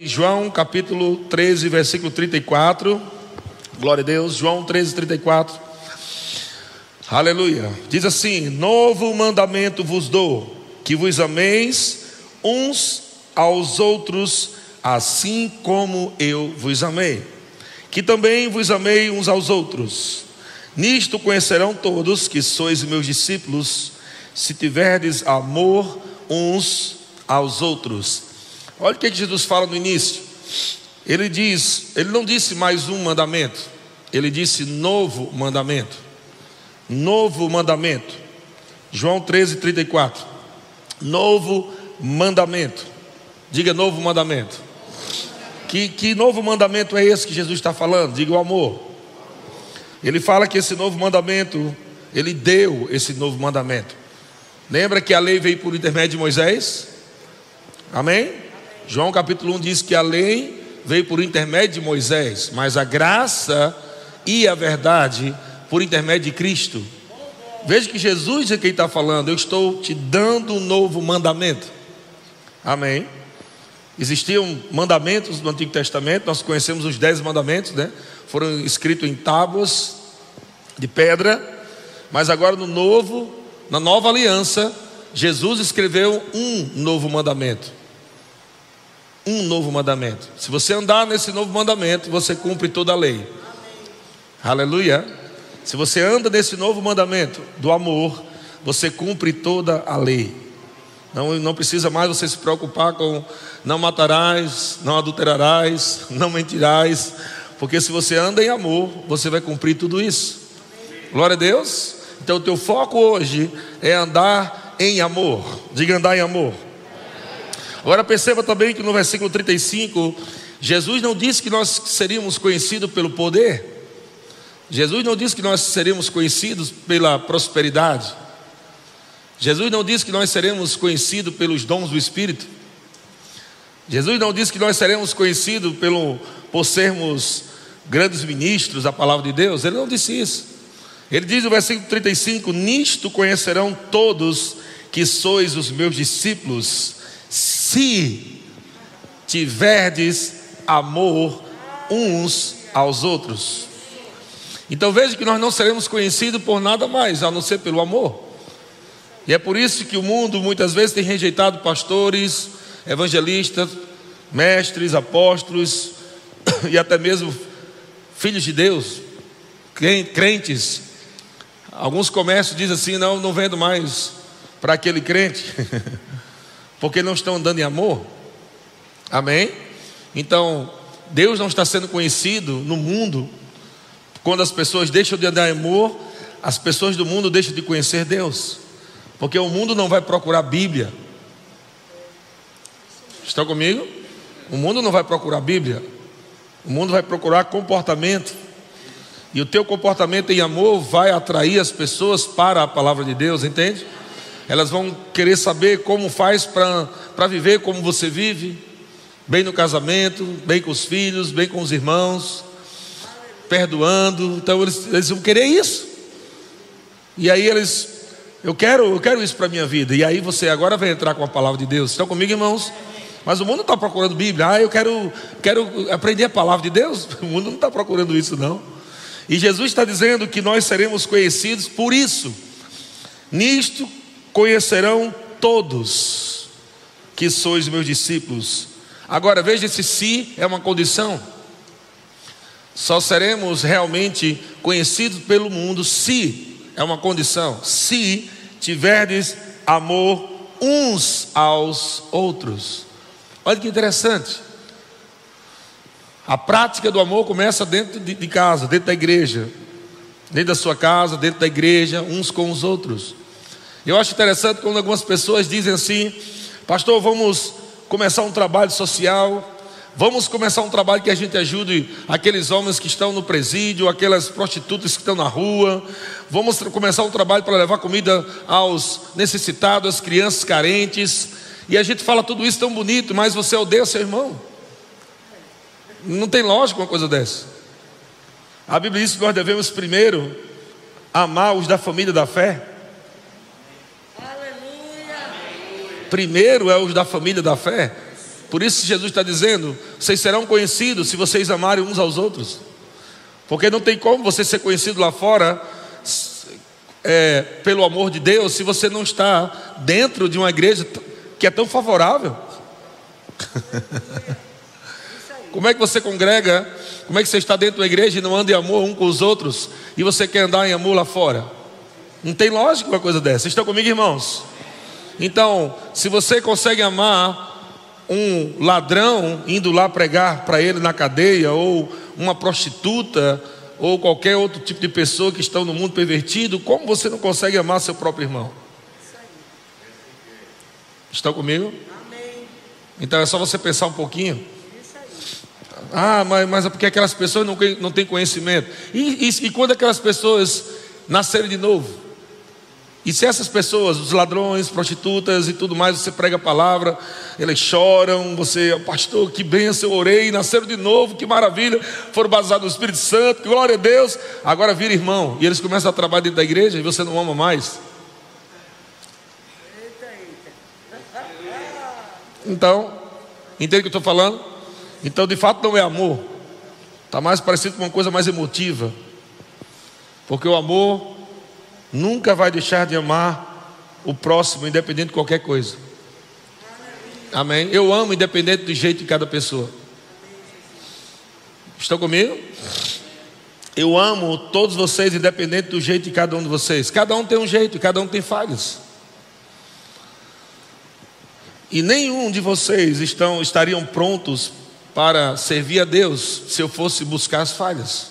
João capítulo 13, versículo 34. Glória a Deus. João 13, 34. Aleluia. Diz assim: Novo mandamento vos dou, que vos ameis uns aos outros, assim como eu vos amei. Que também vos amei uns aos outros. Nisto conhecerão todos que sois meus discípulos, se tiverdes amor uns aos outros. Olha o que Jesus fala no início. Ele diz, ele não disse mais um mandamento, ele disse novo mandamento. Novo mandamento. João 13, 34. Novo mandamento. Diga novo mandamento. Que, que novo mandamento é esse que Jesus está falando? Diga o amor. Ele fala que esse novo mandamento, ele deu esse novo mandamento. Lembra que a lei veio por intermédio de Moisés? Amém? João capítulo 1 diz que a lei veio por intermédio de Moisés, mas a graça e a verdade por intermédio de Cristo. Veja que Jesus é quem está falando, eu estou te dando um novo mandamento. Amém. Existiam mandamentos no Antigo Testamento, nós conhecemos os dez mandamentos, né? Foram escritos em tábuas de pedra, mas agora no novo, na nova aliança, Jesus escreveu um novo mandamento um novo mandamento. Se você andar nesse novo mandamento, você cumpre toda a lei. Amém. Aleluia. Se você anda nesse novo mandamento do amor, você cumpre toda a lei. Não, não precisa mais você se preocupar com não matarás, não adulterarás, não mentirás, porque se você anda em amor, você vai cumprir tudo isso. Glória a Deus. Então o teu foco hoje é andar em amor. Diga andar em amor. Agora perceba também que no versículo 35, Jesus não disse que nós seríamos conhecidos pelo poder. Jesus não disse que nós seríamos conhecidos pela prosperidade. Jesus não disse que nós seremos conhecidos pelos dons do Espírito. Jesus não disse que nós seremos conhecidos pelo, por sermos grandes ministros da palavra de Deus. Ele não disse isso. Ele diz no versículo 35: Nisto conhecerão todos que sois os meus discípulos, se tiverdes amor uns aos outros. Então veja que nós não seremos conhecidos por nada mais a não ser pelo amor. E é por isso que o mundo muitas vezes tem rejeitado pastores, evangelistas, mestres, apóstolos e até mesmo filhos de Deus, crentes. Alguns comércios dizem assim: não, não vendo mais para aquele crente. porque não estão andando em amor. Amém? Então, Deus não está sendo conhecido no mundo quando as pessoas deixam de andar em amor, as pessoas do mundo deixam de conhecer Deus, porque o mundo não vai procurar Bíblia. Estão comigo? O mundo não vai procurar Bíblia, o mundo vai procurar comportamento. E o teu comportamento em amor vai atrair as pessoas para a palavra de Deus, entende? Elas vão querer saber como faz para viver como você vive, bem no casamento, bem com os filhos, bem com os irmãos, perdoando. Então eles, eles vão querer isso. E aí eles, eu quero, eu quero isso para a minha vida. E aí você agora vai entrar com a palavra de Deus. Estão comigo, irmãos? Mas o mundo está procurando Bíblia. Ah, eu quero, quero aprender a palavra de Deus. O mundo não está procurando isso, não. E Jesus está dizendo que nós seremos conhecidos por isso. Nisto conhecerão todos que sois meus discípulos. Agora veja se si é uma condição. Só seremos realmente conhecidos pelo mundo se é uma condição. Se tiverdes amor uns aos outros. Olha que interessante. A prática do amor começa dentro de, de casa, dentro da igreja, dentro da sua casa, dentro da igreja, uns com os outros. Eu acho interessante quando algumas pessoas dizem assim: Pastor, vamos começar um trabalho social, vamos começar um trabalho que a gente ajude aqueles homens que estão no presídio, aquelas prostitutas que estão na rua, vamos começar um trabalho para levar comida aos necessitados, às crianças carentes, e a gente fala tudo isso tão bonito, mas você odeia seu irmão. Não tem lógica uma coisa dessa. A Bíblia diz que nós devemos primeiro amar os da família da fé. Primeiro é os da família da fé. Por isso Jesus está dizendo: vocês serão conhecidos se vocês amarem uns aos outros. Porque não tem como você ser conhecido lá fora é, pelo amor de Deus se você não está dentro de uma igreja que é tão favorável. Como é que você congrega? Como é que você está dentro da igreja e não anda em amor um com os outros e você quer andar em amor lá fora? Não tem lógica uma coisa dessa. Vocês estão comigo, irmãos? Então, se você consegue amar um ladrão indo lá pregar para ele na cadeia, ou uma prostituta, ou qualquer outro tipo de pessoa que estão no mundo pervertido, como você não consegue amar seu próprio irmão? Estão comigo? Então é só você pensar um pouquinho. Ah, mas, mas é porque aquelas pessoas não, não têm conhecimento. E, e, e quando aquelas pessoas nascerem de novo? E se essas pessoas, os ladrões, prostitutas e tudo mais, você prega a palavra, eles choram, você, pastor, que benção, eu orei, nasceram de novo, que maravilha, foram baseados no Espírito Santo, que glória a Deus, agora vira irmão, e eles começam a trabalhar dentro da igreja e você não ama mais. Então, entende o que eu estou falando? Então, de fato, não é amor, está mais parecido com uma coisa mais emotiva, porque o amor nunca vai deixar de amar o próximo, independente de qualquer coisa. Amém? Eu amo independente do jeito de cada pessoa. Estão comigo? Eu amo todos vocês, independente do jeito de cada um de vocês. Cada um tem um jeito, cada um tem falhas. E nenhum de vocês estão, estariam prontos para servir a Deus se eu fosse buscar as falhas.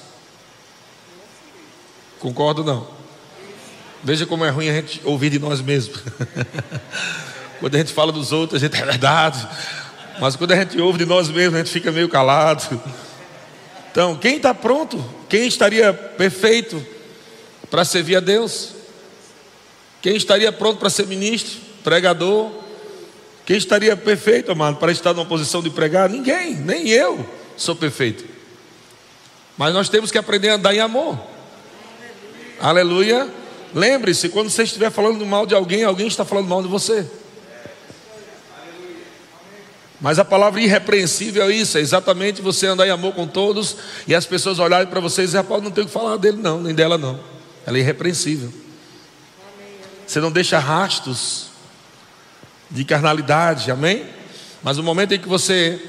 Concordo não? Veja como é ruim a gente ouvir de nós mesmos. quando a gente fala dos outros, a gente é verdade. Mas quando a gente ouve de nós mesmos, a gente fica meio calado. Então, quem está pronto? Quem estaria perfeito para servir a Deus? Quem estaria pronto para ser ministro, pregador? Quem estaria perfeito, amado, para estar numa posição de pregar? Ninguém, nem eu sou perfeito. Mas nós temos que aprender a andar em amor. Aleluia. Aleluia. Lembre-se, quando você estiver falando mal de alguém, alguém está falando mal de você. Mas a palavra irrepreensível é isso, é exatamente você andar em amor com todos e as pessoas olharem para você e dizer, Paulo, não tem o que falar dele não, nem dela não. Ela é irrepreensível. Você não deixa rastros de carnalidade, amém? Mas no momento em que você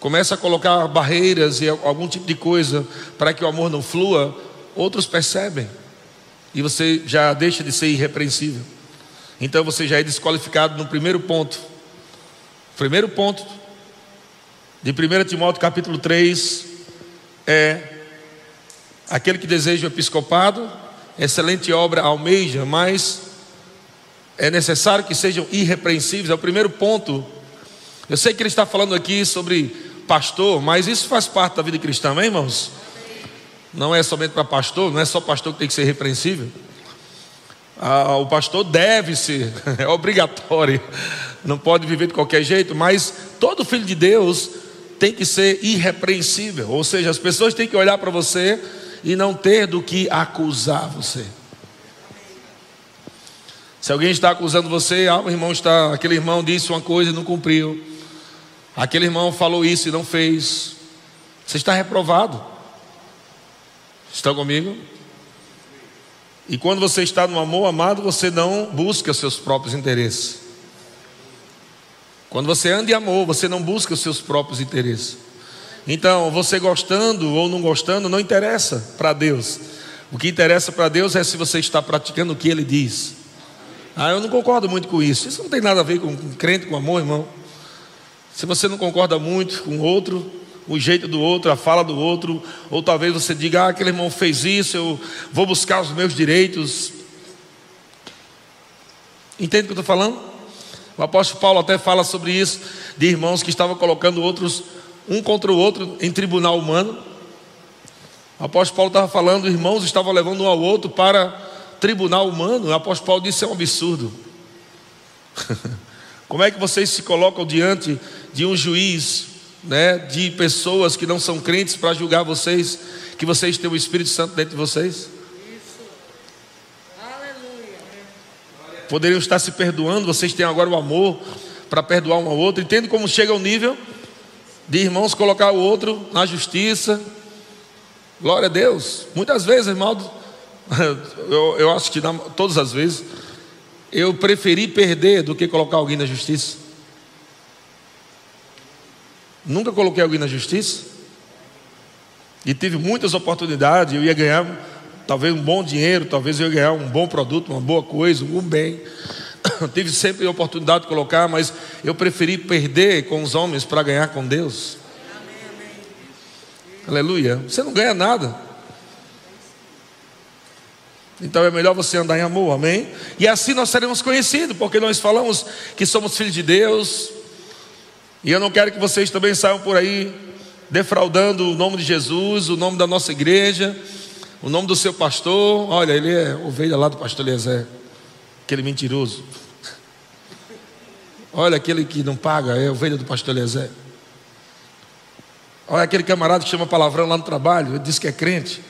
começa a colocar barreiras e algum tipo de coisa para que o amor não flua, outros percebem e você já deixa de ser irrepreensível. Então você já é desqualificado no primeiro ponto. Primeiro ponto de 1 Timóteo capítulo 3 é aquele que deseja o episcopado, excelente obra almeja, mas é necessário que sejam irrepreensíveis. É o primeiro ponto. Eu sei que ele está falando aqui sobre pastor, mas isso faz parte da vida cristã, amém, irmãos? Não é somente para pastor, não é só pastor que tem que ser repreensível. Ah, o pastor deve ser, é obrigatório, não pode viver de qualquer jeito, mas todo filho de Deus tem que ser irrepreensível, ou seja, as pessoas têm que olhar para você e não ter do que acusar você. Se alguém está acusando você, ah, o irmão está, aquele irmão disse uma coisa e não cumpriu, aquele irmão falou isso e não fez, você está reprovado. Estão comigo? E quando você está no amor amado, você não busca seus próprios interesses. Quando você anda em amor, você não busca os seus próprios interesses. Então, você gostando ou não gostando, não interessa para Deus. O que interessa para Deus é se você está praticando o que Ele diz. Ah, eu não concordo muito com isso. Isso não tem nada a ver com, com crente, com amor, irmão. Se você não concorda muito com outro, o jeito do outro, a fala do outro, ou talvez você diga, ah, aquele irmão fez isso, eu vou buscar os meus direitos. Entende o que eu estou falando? O apóstolo Paulo até fala sobre isso, de irmãos que estavam colocando outros, um contra o outro, em tribunal humano. O apóstolo Paulo estava falando, irmãos estavam levando um ao outro para tribunal humano. O apóstolo Paulo disse: é um absurdo. Como é que vocês se colocam diante de um juiz né, de pessoas que não são crentes para julgar vocês, que vocês têm o Espírito Santo dentro de vocês? Poderiam estar se perdoando, vocês têm agora o amor para perdoar um ao outro. Entende como chega ao nível de irmãos colocar o outro na justiça. Glória a Deus. Muitas vezes, irmão, eu, eu acho que todas as vezes, eu preferi perder do que colocar alguém na justiça. Nunca coloquei alguém na justiça. E tive muitas oportunidades. Eu ia ganhar talvez um bom dinheiro, talvez eu ia ganhar um bom produto, uma boa coisa, um bem. tive sempre a oportunidade de colocar, mas eu preferi perder com os homens para ganhar com Deus. Aleluia. Você não ganha nada. Então é melhor você andar em amor, amém? E assim nós seremos conhecidos, porque nós falamos que somos filhos de Deus. E eu não quero que vocês também saiam por aí defraudando o nome de Jesus, o nome da nossa igreja o nome do seu pastor, olha, ele é ovelha lá do pastor Eliezer, aquele mentiroso. Olha aquele que não paga, é ovelha do pastor Eliezer. Olha aquele camarada que chama palavrão lá no trabalho, ele diz que é crente,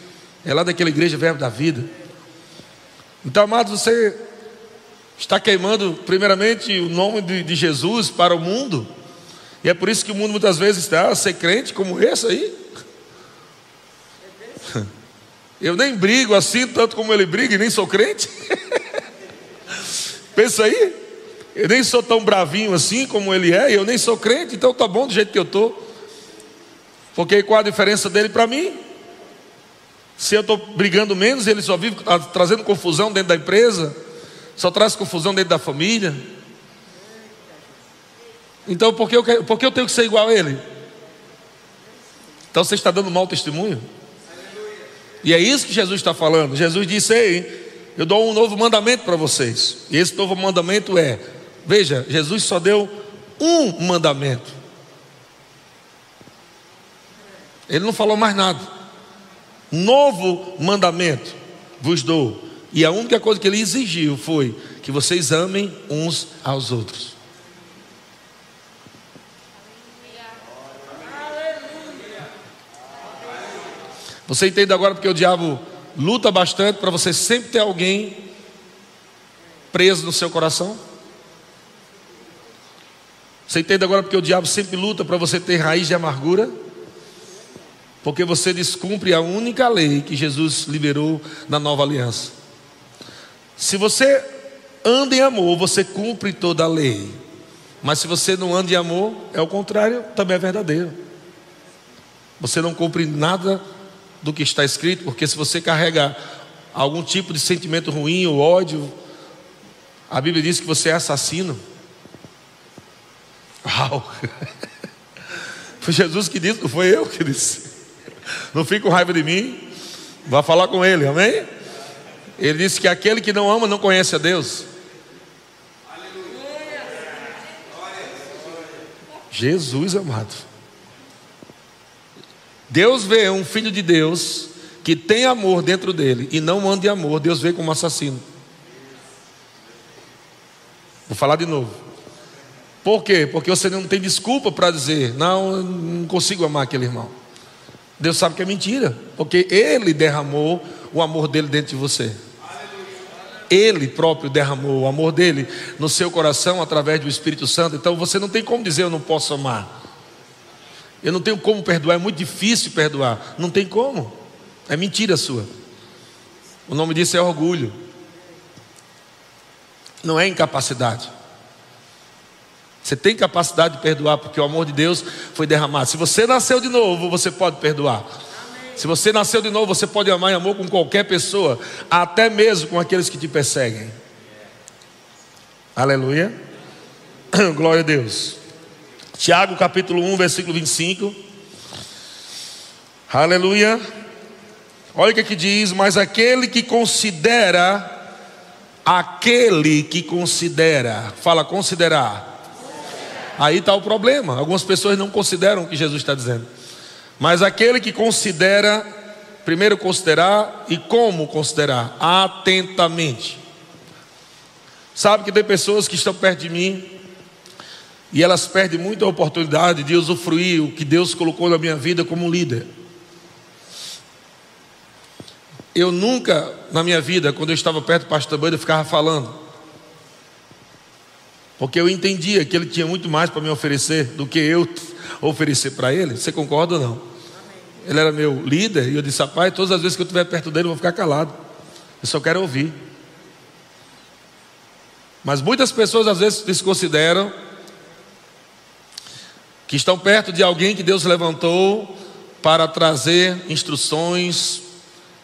é lá daquela igreja Verbo da Vida. Então, amados, você está queimando, primeiramente, o nome de, de Jesus para o mundo, e é por isso que o mundo muitas vezes está a ser crente como esse aí. Eu nem brigo assim, tanto como ele briga, e nem sou crente. Pensa aí. Eu nem sou tão bravinho assim como ele é, e eu nem sou crente, então tá bom do jeito que eu estou. Porque qual a diferença dele para mim? Se eu estou brigando menos, ele só vive trazendo confusão dentro da empresa, só traz confusão dentro da família. Então por que eu, por que eu tenho que ser igual a ele? Então você está dando mau testemunho? E é isso que Jesus está falando. Jesus disse: Ei, eu dou um novo mandamento para vocês. E esse novo mandamento é: veja, Jesus só deu um mandamento. Ele não falou mais nada. Novo mandamento vos dou. E a única coisa que ele exigiu foi que vocês amem uns aos outros. Você entende agora porque o diabo luta bastante para você sempre ter alguém preso no seu coração? Você entende agora porque o diabo sempre luta para você ter raiz de amargura? Porque você descumpre a única lei que Jesus liberou na nova aliança. Se você anda em amor, você cumpre toda a lei. Mas se você não anda em amor, é o contrário, também é verdadeiro. Você não cumpre nada do que está escrito, porque se você carrega algum tipo de sentimento ruim ou ódio, a Bíblia diz que você é assassino. Uau! Foi Jesus que disse, não foi eu que disse. Não fique com raiva de mim, vá falar com ele, amém? Ele disse que aquele que não ama não conhece a Deus. Jesus amado. Deus vê um filho de Deus que tem amor dentro dele e não anda de amor, Deus vê como assassino. Vou falar de novo. Por quê? Porque você não tem desculpa para dizer, não, não consigo amar aquele irmão. Deus sabe que é mentira, porque Ele derramou o amor dele dentro de você. Ele próprio derramou o amor dele no seu coração através do Espírito Santo. Então você não tem como dizer eu não posso amar. Eu não tenho como perdoar, é muito difícil perdoar. Não tem como. É mentira sua. O nome disso é orgulho. Não é incapacidade. Você tem capacidade de perdoar, porque o amor de Deus foi derramado. Se você nasceu de novo, você pode perdoar. Se você nasceu de novo, você pode amar em amor com qualquer pessoa, até mesmo com aqueles que te perseguem. Aleluia. Glória a Deus. Tiago capítulo 1, versículo 25. Aleluia. Olha o que aqui diz: Mas aquele que considera, aquele que considera, fala considerar. Aí está o problema. Algumas pessoas não consideram o que Jesus está dizendo. Mas aquele que considera, primeiro considerar e como considerar? Atentamente. Sabe que tem pessoas que estão perto de mim e elas perdem muito a oportunidade de usufruir o que Deus colocou na minha vida como líder. Eu nunca, na minha vida, quando eu estava perto do pastor Bando, eu ficava falando. Porque eu entendia que ele tinha muito mais para me oferecer do que eu oferecer para ele. Você concorda ou não? Ele era meu líder e eu disse: Rapaz, todas as vezes que eu estiver perto dele, eu vou ficar calado. Eu só quero ouvir. Mas muitas pessoas às vezes desconsideram que estão perto de alguém que Deus levantou para trazer instruções,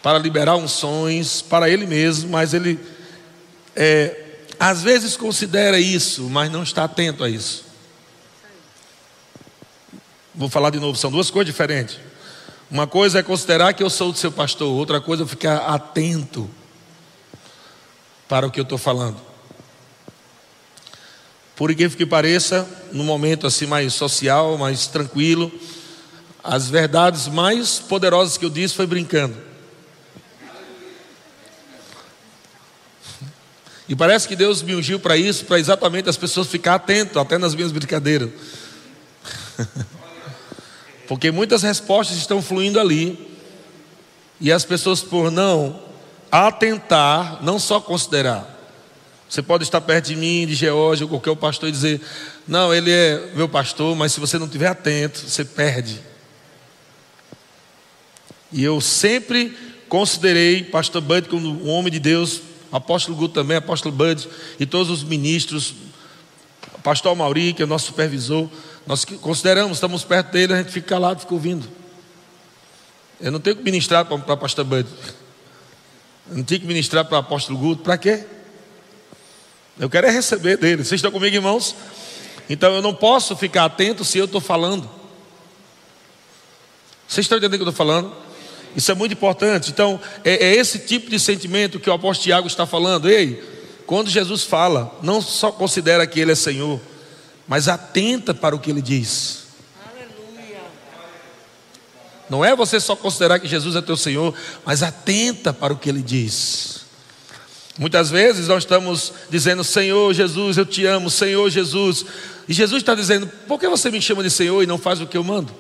para liberar unções para ele mesmo, mas ele é, às vezes considera isso, mas não está atento a isso. Vou falar de novo, são duas coisas diferentes. Uma coisa é considerar que eu sou do seu pastor, outra coisa é ficar atento para o que eu estou falando. Por incrível que pareça, no momento assim mais social, mais tranquilo, as verdades mais poderosas que eu disse foi brincando. E parece que Deus me ungiu para isso, para exatamente as pessoas ficar atentas, até nas minhas brincadeiras. Porque muitas respostas estão fluindo ali. E as pessoas, por não atentar, não só considerar. Você pode estar perto de mim, de Geórgia, ou qualquer pastor, e dizer: Não, ele é meu pastor, mas se você não estiver atento, você perde. E eu sempre considerei Pastor Bud como um homem de Deus, apóstolo Guto também, apóstolo Bud, e todos os ministros, pastor Mauri, que é o nosso supervisor, nós consideramos, estamos perto dele, a gente fica calado, fica ouvindo. Eu não tenho que ministrar para pastor Bud. Eu não tenho que ministrar para apóstolo Guto, para quê? Eu quero é receber dele. Vocês estão comigo, irmãos? Então eu não posso ficar atento se eu estou falando. Vocês estão entendendo o que eu estou falando? Isso é muito importante. Então, é, é, esse tipo de sentimento que o apóstolo Tiago está falando. Ei, quando Jesus fala, não só considera que Ele é Senhor, mas atenta para o que Ele diz. Aleluia. Não é você só considerar que Jesus é teu Senhor, mas atenta para o que Ele diz. Muitas vezes nós estamos dizendo, Senhor Jesus, eu te amo, Senhor Jesus. E Jesus está dizendo, por que você me chama de Senhor e não faz o que eu mando?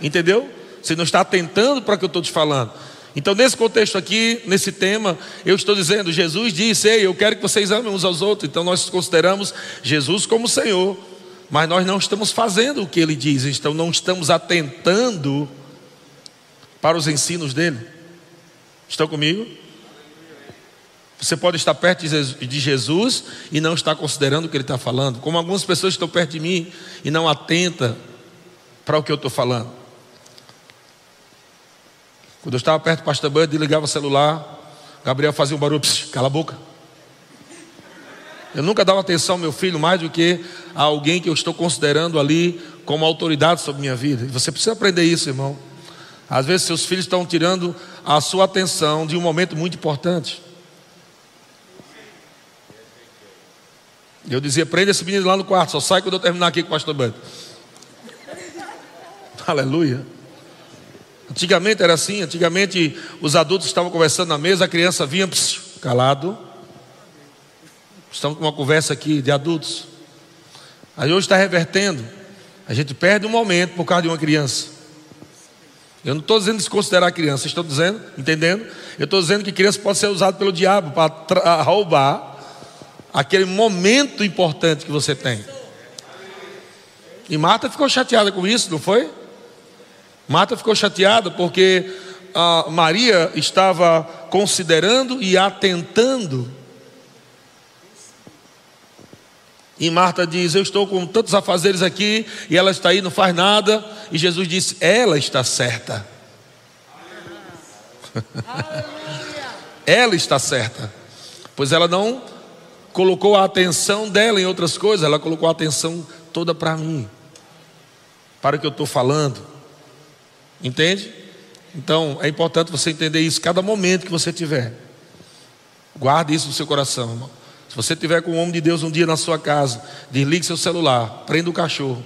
Entendeu? Você não está atentando para o que eu estou te falando. Então, nesse contexto aqui, nesse tema, eu estou dizendo: Jesus disse, Ei, eu quero que vocês amem uns aos outros. Então, nós consideramos Jesus como Senhor, mas nós não estamos fazendo o que ele diz, então, não estamos atentando para os ensinos dele. Estão comigo? Você pode estar perto de Jesus e não estar considerando o que ele está falando, como algumas pessoas estão perto de mim e não atenta para o que eu estou falando. Quando eu estava perto do pastor Bud, ligava o celular, Gabriel fazia um barulho, psiu, cala a boca. Eu nunca dava atenção ao meu filho mais do que a alguém que eu estou considerando ali como autoridade sobre minha vida. E você precisa aprender isso, irmão. Às vezes seus filhos estão tirando a sua atenção de um momento muito importante. Eu dizia, prenda esse menino lá no quarto, só sai quando eu terminar aqui com o pastor Bud. Aleluia. Antigamente era assim, antigamente os adultos estavam conversando na mesa, a criança vinha psiu, calado. Estamos com uma conversa aqui de adultos. Aí hoje está revertendo. A gente perde um momento por causa de uma criança. Eu não estou dizendo desconsiderar a criança, estou dizendo, entendendo? Eu estou dizendo que criança pode ser usada pelo diabo para roubar aquele momento importante que você tem. E Marta ficou chateada com isso, não foi? Marta ficou chateada porque a Maria estava considerando e atentando. E Marta diz: Eu estou com tantos afazeres aqui, e ela está aí, não faz nada. E Jesus disse: Ela está certa. ela está certa. Pois ela não colocou a atenção dela em outras coisas, ela colocou a atenção toda para mim, para o que eu estou falando. Entende? Então é importante você entender isso cada momento que você tiver. Guarde isso no seu coração, irmão. Se você tiver com um homem de Deus um dia na sua casa, desligue seu celular, prenda o cachorro.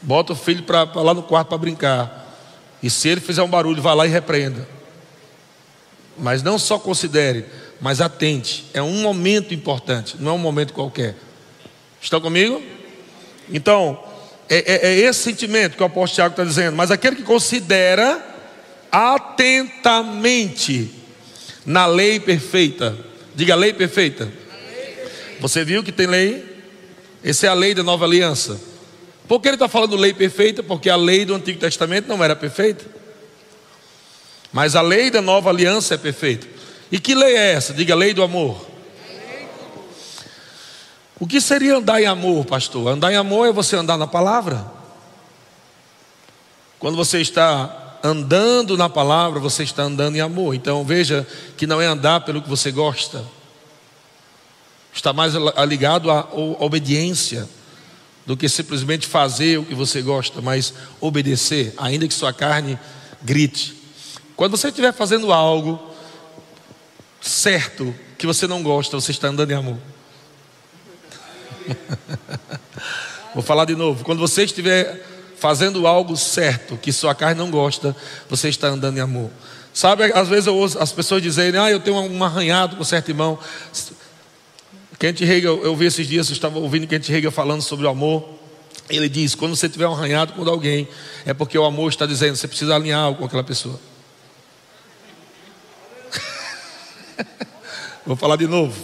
Bota o filho para lá no quarto para brincar. E se ele fizer um barulho, vá lá e repreenda. Mas não só considere, mas atente. É um momento importante, não é um momento qualquer. Estão comigo? Então, é, é, é esse sentimento que o apóstolo Tiago está dizendo. Mas aquele que considera atentamente na lei perfeita, diga lei perfeita. Você viu que tem lei? Essa é a lei da nova aliança. Por que ele está falando lei perfeita? Porque a lei do Antigo Testamento não era perfeita. Mas a lei da nova aliança é perfeita. E que lei é essa? Diga lei do amor. O que seria andar em amor, pastor? Andar em amor é você andar na palavra. Quando você está andando na palavra, você está andando em amor. Então veja que não é andar pelo que você gosta, está mais ligado à obediência do que simplesmente fazer o que você gosta, mas obedecer, ainda que sua carne grite. Quando você estiver fazendo algo certo que você não gosta, você está andando em amor. Vou falar de novo. Quando você estiver fazendo algo certo que sua carne não gosta, você está andando em amor. Sabe, às vezes eu ouço as pessoas dizerem: Ah, eu tenho um arranhado com certo irmão. Kent Hegel, eu vi esses dias, eu estava ouvindo Kent Hegel falando sobre o amor. Ele diz: quando você tiver um arranhado com alguém, é porque o amor está dizendo, você precisa alinhar algo com aquela pessoa. Vou falar de novo.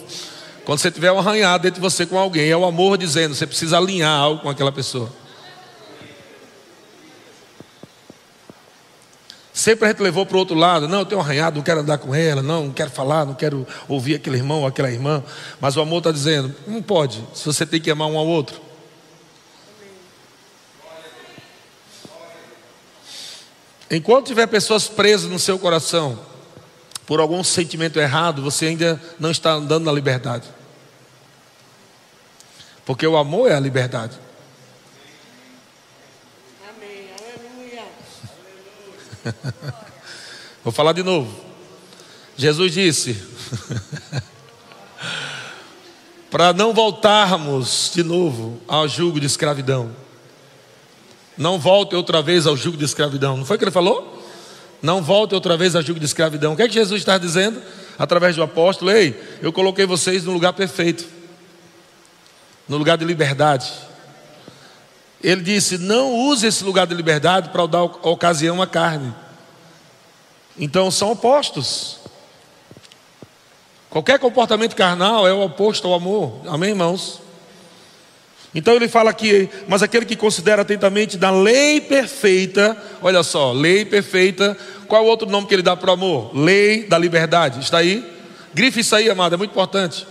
Quando você tiver um arranhado dentro de você com alguém, é o amor dizendo, você precisa alinhar algo com aquela pessoa. Sempre a gente levou para o outro lado. Não, eu tenho um arranhado, não quero andar com ela. Não, não quero falar, não quero ouvir aquele irmão ou aquela irmã. Mas o amor está dizendo: não pode, se você tem que amar um ao outro. Enquanto tiver pessoas presas no seu coração por algum sentimento errado, você ainda não está andando na liberdade. Porque o amor é a liberdade. Vou falar de novo. Jesus disse: para não voltarmos de novo ao jugo de escravidão. Não volte outra vez ao jugo de escravidão. Não foi o que ele falou? Não volte outra vez ao jugo de escravidão. O que é que Jesus está dizendo? Através do apóstolo: Ei, eu coloquei vocês no lugar perfeito, no lugar de liberdade. Ele disse: não use esse lugar de liberdade para dar ocasião à carne. Então são opostos. Qualquer comportamento carnal é o oposto ao amor. Amém, irmãos? Então ele fala aqui, mas aquele que considera atentamente da lei perfeita, olha só, lei perfeita, qual é o outro nome que ele dá para o amor? Lei da liberdade. Está aí? Grife isso aí, amado, é muito importante.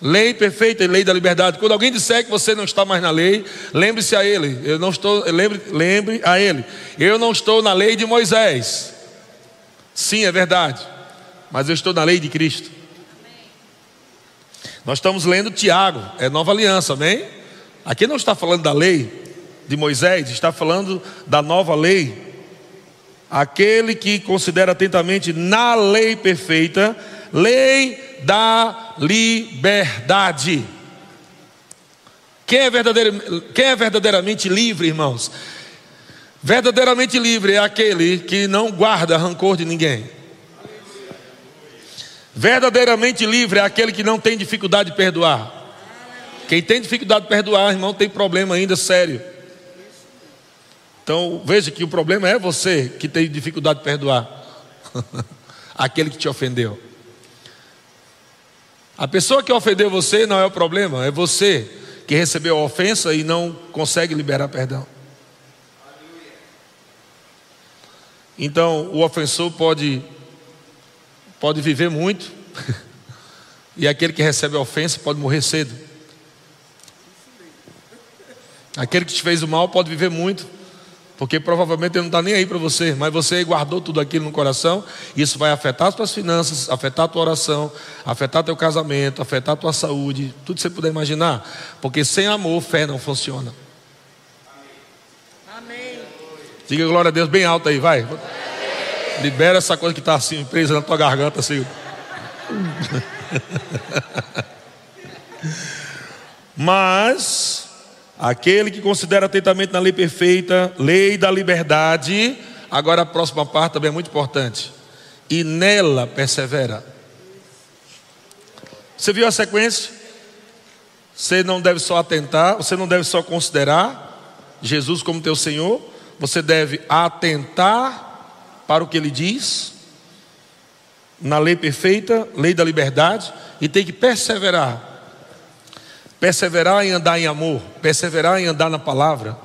Lei perfeita e lei da liberdade. Quando alguém disser que você não está mais na lei, lembre-se a ele. Eu não estou, lembre, lembre a ele. Eu não estou na lei de Moisés. Sim, é verdade. Mas eu estou na lei de Cristo. Nós estamos lendo Tiago, é nova aliança, amém? Aqui não está falando da lei de Moisés, está falando da nova lei. Aquele que considera atentamente na lei perfeita, lei da liberdade. Quem é, quem é verdadeiramente livre, irmãos? Verdadeiramente livre é aquele que não guarda rancor de ninguém. Verdadeiramente livre é aquele que não tem dificuldade de perdoar. Quem tem dificuldade de perdoar, irmão, tem problema ainda sério. Então, veja que o problema é você que tem dificuldade de perdoar aquele que te ofendeu. A pessoa que ofendeu você não é o problema, é você que recebeu a ofensa e não consegue liberar perdão. Então, o ofensor pode pode viver muito e aquele que recebe a ofensa pode morrer cedo. Aquele que te fez o mal pode viver muito porque provavelmente ele não está nem aí para você, mas você guardou tudo aquilo no coração, isso vai afetar as tuas finanças, afetar a tua oração, afetar teu casamento, afetar a tua saúde, tudo que você puder imaginar. Porque sem amor, fé não funciona. Amém. Diga glória a Deus bem alto aí, vai. Amém. Libera essa coisa que está assim, presa na tua garganta, assim. Mas Aquele que considera atentamente na lei perfeita, lei da liberdade. Agora a próxima parte também é muito importante. E nela persevera. Você viu a sequência? Você não deve só atentar, você não deve só considerar Jesus como teu Senhor, você deve atentar para o que ele diz, na lei perfeita, lei da liberdade, e tem que perseverar Perseverar em andar em amor, perseverar em andar na palavra.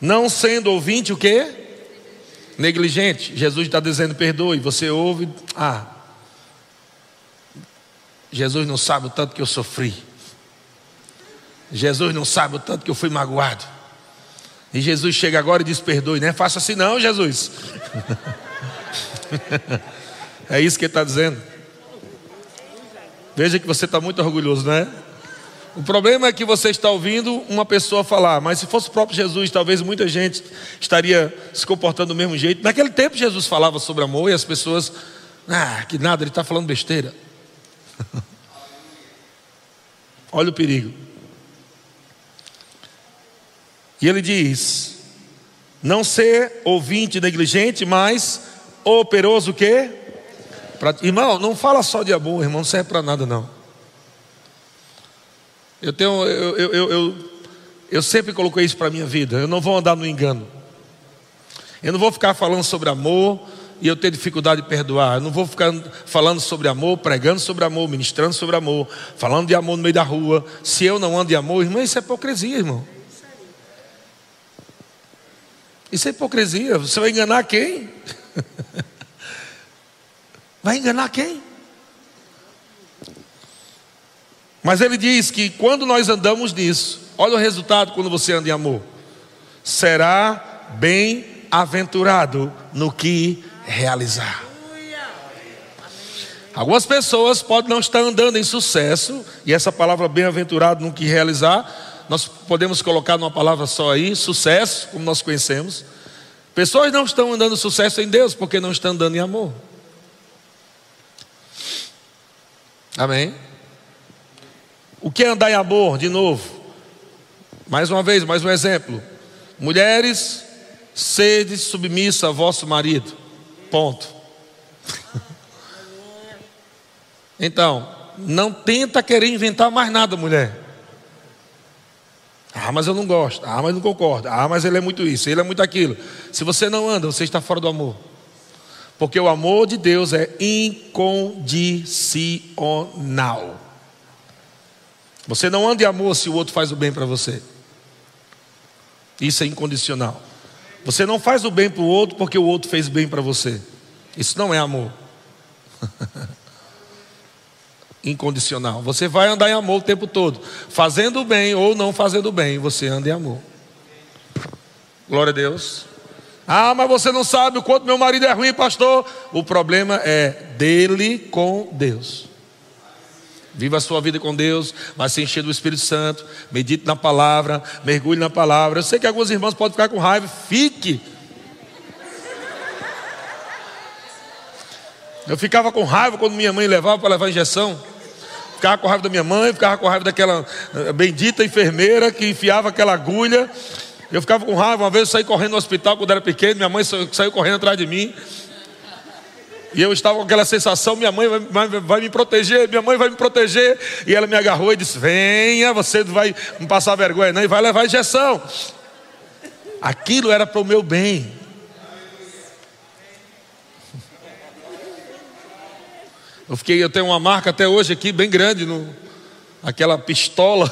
Não sendo ouvinte o quê? Negligente. Jesus está dizendo perdoe. Você ouve, ah, Jesus não sabe o tanto que eu sofri. Jesus não sabe o tanto que eu fui magoado. E Jesus chega agora e diz: Perdoe, não é fácil assim, não, Jesus. é isso que ele está dizendo. Veja que você está muito orgulhoso, não é? O problema é que você está ouvindo uma pessoa falar, mas se fosse o próprio Jesus, talvez muita gente estaria se comportando do mesmo jeito. Naquele tempo, Jesus falava sobre amor e as pessoas, ah, que nada, ele está falando besteira. Olha o perigo. E ele diz: não ser ouvinte negligente, mas operoso o quê? Pra... Irmão, não fala só de amor, irmão, não serve para nada não. Eu tenho, eu, eu, eu, eu, sempre coloquei isso para minha vida. Eu não vou andar no engano. Eu não vou ficar falando sobre amor e eu ter dificuldade de perdoar. Eu não vou ficar falando sobre amor, pregando sobre amor, ministrando sobre amor, falando de amor no meio da rua. Se eu não ando em amor, irmão, isso é hipocrisia, irmão. Isso é hipocrisia. Você vai enganar quem? vai enganar quem? Mas ele diz que quando nós andamos nisso, olha o resultado quando você anda em amor: será bem-aventurado no que realizar. Algumas pessoas podem não estar andando em sucesso, e essa palavra bem-aventurado no que realizar nós podemos colocar numa palavra só aí, sucesso, como nós conhecemos. Pessoas não estão andando sucesso em Deus porque não estão andando em amor. Amém? O que é andar em amor? De novo, mais uma vez, mais um exemplo. Mulheres, sede submissa a vosso marido. Ponto. Então, não tenta querer inventar mais nada, mulher. Ah, mas eu não gosto. Ah, mas não concordo. Ah, mas ele é muito isso, ele é muito aquilo. Se você não anda, você está fora do amor. Porque o amor de Deus é incondicional. Você não anda em amor se o outro faz o bem para você. Isso é incondicional. Você não faz o bem para o outro porque o outro fez bem para você. Isso não é amor. incondicional. Você vai andar em amor o tempo todo, fazendo o bem ou não fazendo o bem, você anda em amor. Glória a Deus. Ah, mas você não sabe o quanto meu marido é ruim, pastor. O problema é dele com Deus. Viva a sua vida com Deus, mas se encher do Espírito Santo, medite na palavra, mergulhe na palavra. Eu sei que alguns irmãos podem ficar com raiva, fique. Eu ficava com raiva quando minha mãe levava para levar injeção. Ficava com raiva da minha mãe, ficava com raiva daquela eh, bendita enfermeira que enfiava aquela agulha. Eu ficava com raiva. Uma vez eu saí correndo no hospital quando era pequeno, minha mãe saiu correndo atrás de mim. E eu estava com aquela sensação: minha mãe vai, vai, vai, me proteger, minha mãe vai me proteger. E ela me agarrou e disse: Venha, você não vai me passar vergonha, não, e vai levar injeção. Aquilo era para o meu bem. Eu fiquei, eu tenho uma marca até hoje aqui bem grande no aquela pistola.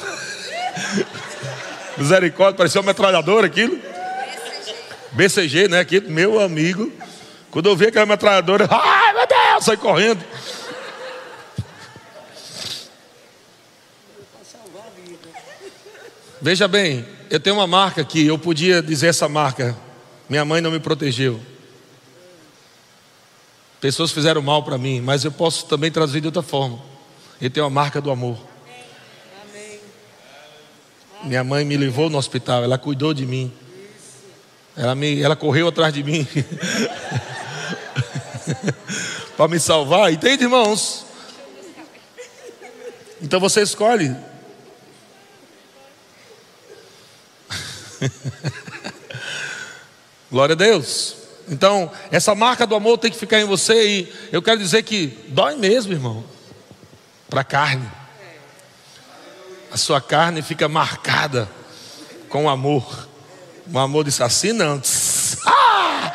Misericórdia, parecia uma metralhadora aquilo. BCG. BCG, né? Aqui, meu amigo. Quando eu vi aquela metralhadora, ai meu Deus, sai correndo. Veja bem, eu tenho uma marca aqui, eu podia dizer essa marca. Minha mãe não me protegeu. Pessoas fizeram mal para mim, mas eu posso também trazer de outra forma. Ele tem uma marca do amor. Minha mãe me levou no hospital, ela cuidou de mim. Ela, me, ela correu atrás de mim para me salvar. Entende, irmãos? Então você escolhe. Glória a Deus. Então, essa marca do amor tem que ficar em você e eu quero dizer que dói mesmo, irmão, para a carne. A sua carne fica marcada com o amor. O amor assim, não. Ah!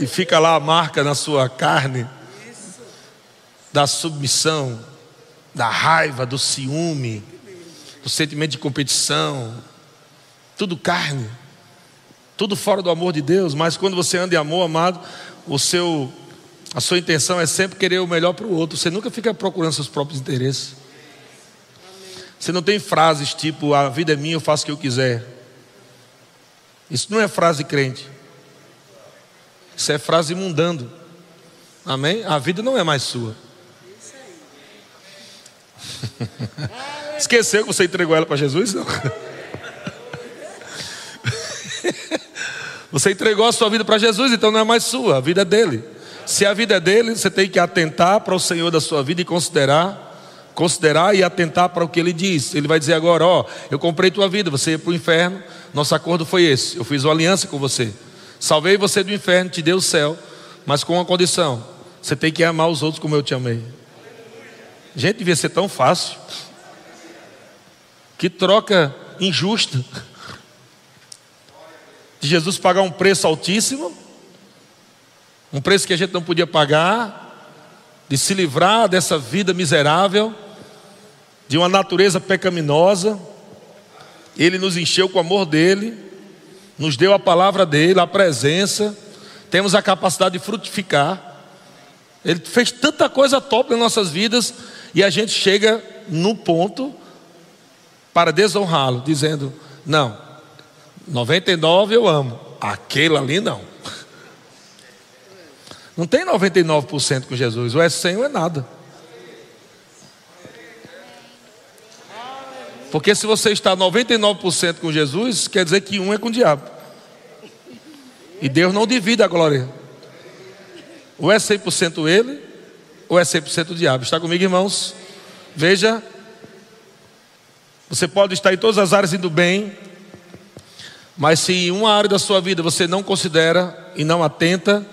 E fica lá a marca na sua carne da submissão, da raiva, do ciúme, do sentimento de competição, tudo carne, tudo fora do amor de Deus, mas quando você anda em amor, amado, o seu a sua intenção é sempre querer o melhor para o outro. Você nunca fica procurando seus próprios interesses. Você não tem frases tipo a vida é minha, eu faço o que eu quiser. Isso não é frase crente. Isso é frase mundando. Amém? A vida não é mais sua. Esqueceu que você entregou ela para Jesus? Não. Você entregou a sua vida para Jesus, então não é mais sua, a vida é dele. Se a vida é dele, você tem que atentar para o Senhor da sua vida e considerar, considerar e atentar para o que ele diz. Ele vai dizer agora: Ó, eu comprei tua vida, você ia para o inferno, nosso acordo foi esse. Eu fiz uma aliança com você, salvei você do inferno, te dei o céu, mas com uma condição: você tem que amar os outros como eu te amei. Gente, devia ser tão fácil. Que troca injusta de Jesus pagar um preço altíssimo, um preço que a gente não podia pagar, de se livrar dessa vida miserável, de uma natureza pecaminosa. Ele nos encheu com o amor dele, nos deu a palavra dele, a presença, temos a capacidade de frutificar. Ele fez tanta coisa top nas nossas vidas e a gente chega no ponto para desonrá-lo, dizendo: Não, 99 eu amo, aquele ali não. Não tem 99% com Jesus, ou é 100 ou é nada. Porque se você está 99% com Jesus, quer dizer que um é com o diabo. E Deus não divide a glória. Ou é 100% ele, ou é 100% o diabo. Está comigo, irmãos? Veja, você pode estar em todas as áreas indo bem, mas se uma área da sua vida você não considera e não atenta,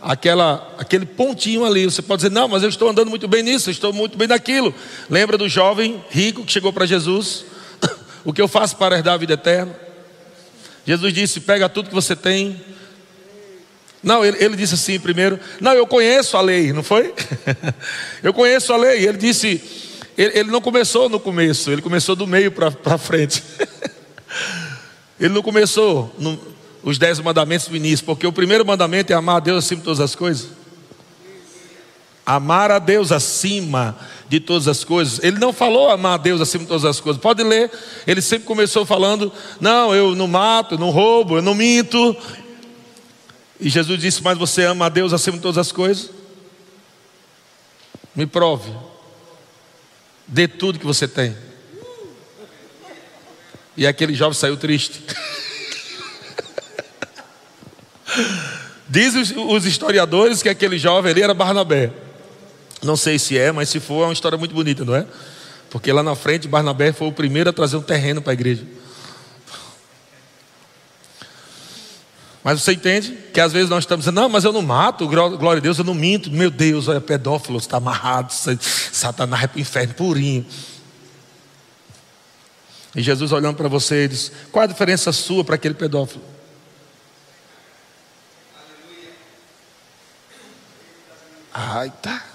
aquela, aquele pontinho ali, você pode dizer: Não, mas eu estou andando muito bem nisso, estou muito bem naquilo. Lembra do jovem rico que chegou para Jesus? o que eu faço para herdar a vida eterna? Jesus disse: Pega tudo que você tem. Não, ele, ele disse assim primeiro: Não, eu conheço a lei, não foi? eu conheço a lei. Ele disse: ele, ele não começou no começo, ele começou do meio para frente. Ele não começou no, os dez mandamentos do início, porque o primeiro mandamento é amar a Deus acima de todas as coisas. Amar a Deus acima de todas as coisas. Ele não falou amar a Deus acima de todas as coisas. Pode ler, ele sempre começou falando: Não, eu não mato, eu não roubo, eu não minto. E Jesus disse: Mas você ama a Deus acima de todas as coisas? Me prove. Dê tudo que você tem. E aquele jovem saiu triste. Diz os historiadores que aquele jovem ali era Barnabé. Não sei se é, mas se for, é uma história muito bonita, não é? Porque lá na frente, Barnabé foi o primeiro a trazer um terreno para a igreja. Mas você entende que às vezes nós estamos dizendo, não, mas eu não mato, glória a Deus, eu não minto. Meu Deus, olha, pedófilo, está amarrado, Satanás é para o inferno purinho. E Jesus olhando para você diz: Qual a diferença sua para aquele pedófilo? Ai, tá.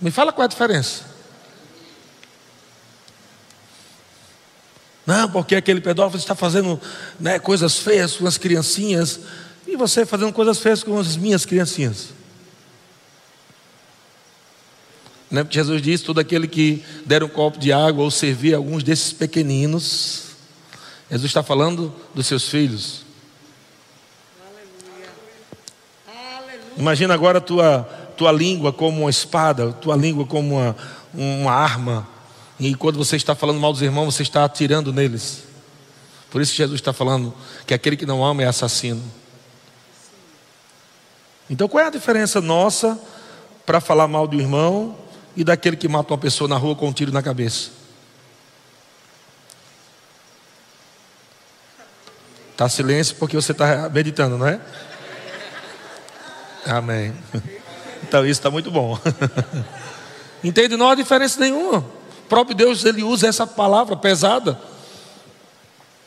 Me fala qual é a diferença. Não, porque aquele pedófilo está fazendo né, coisas feias com as criancinhas. E você fazendo coisas feias com as minhas criancinhas. Né? Porque Jesus disse: todo aquele que der um copo de água ou servir alguns desses pequeninos, Jesus está falando dos seus filhos. Imagina agora a tua, tua língua como uma espada, tua língua como uma, uma arma. E quando você está falando mal dos irmãos, você está atirando neles. Por isso Jesus está falando que aquele que não ama é assassino. Então qual é a diferença nossa para falar mal do irmão e daquele que mata uma pessoa na rua com um tiro na cabeça? Está silêncio porque você está meditando, não é? Amém. Então isso está muito bom. Entende? Não há diferença nenhuma. O próprio Deus ele usa essa palavra pesada.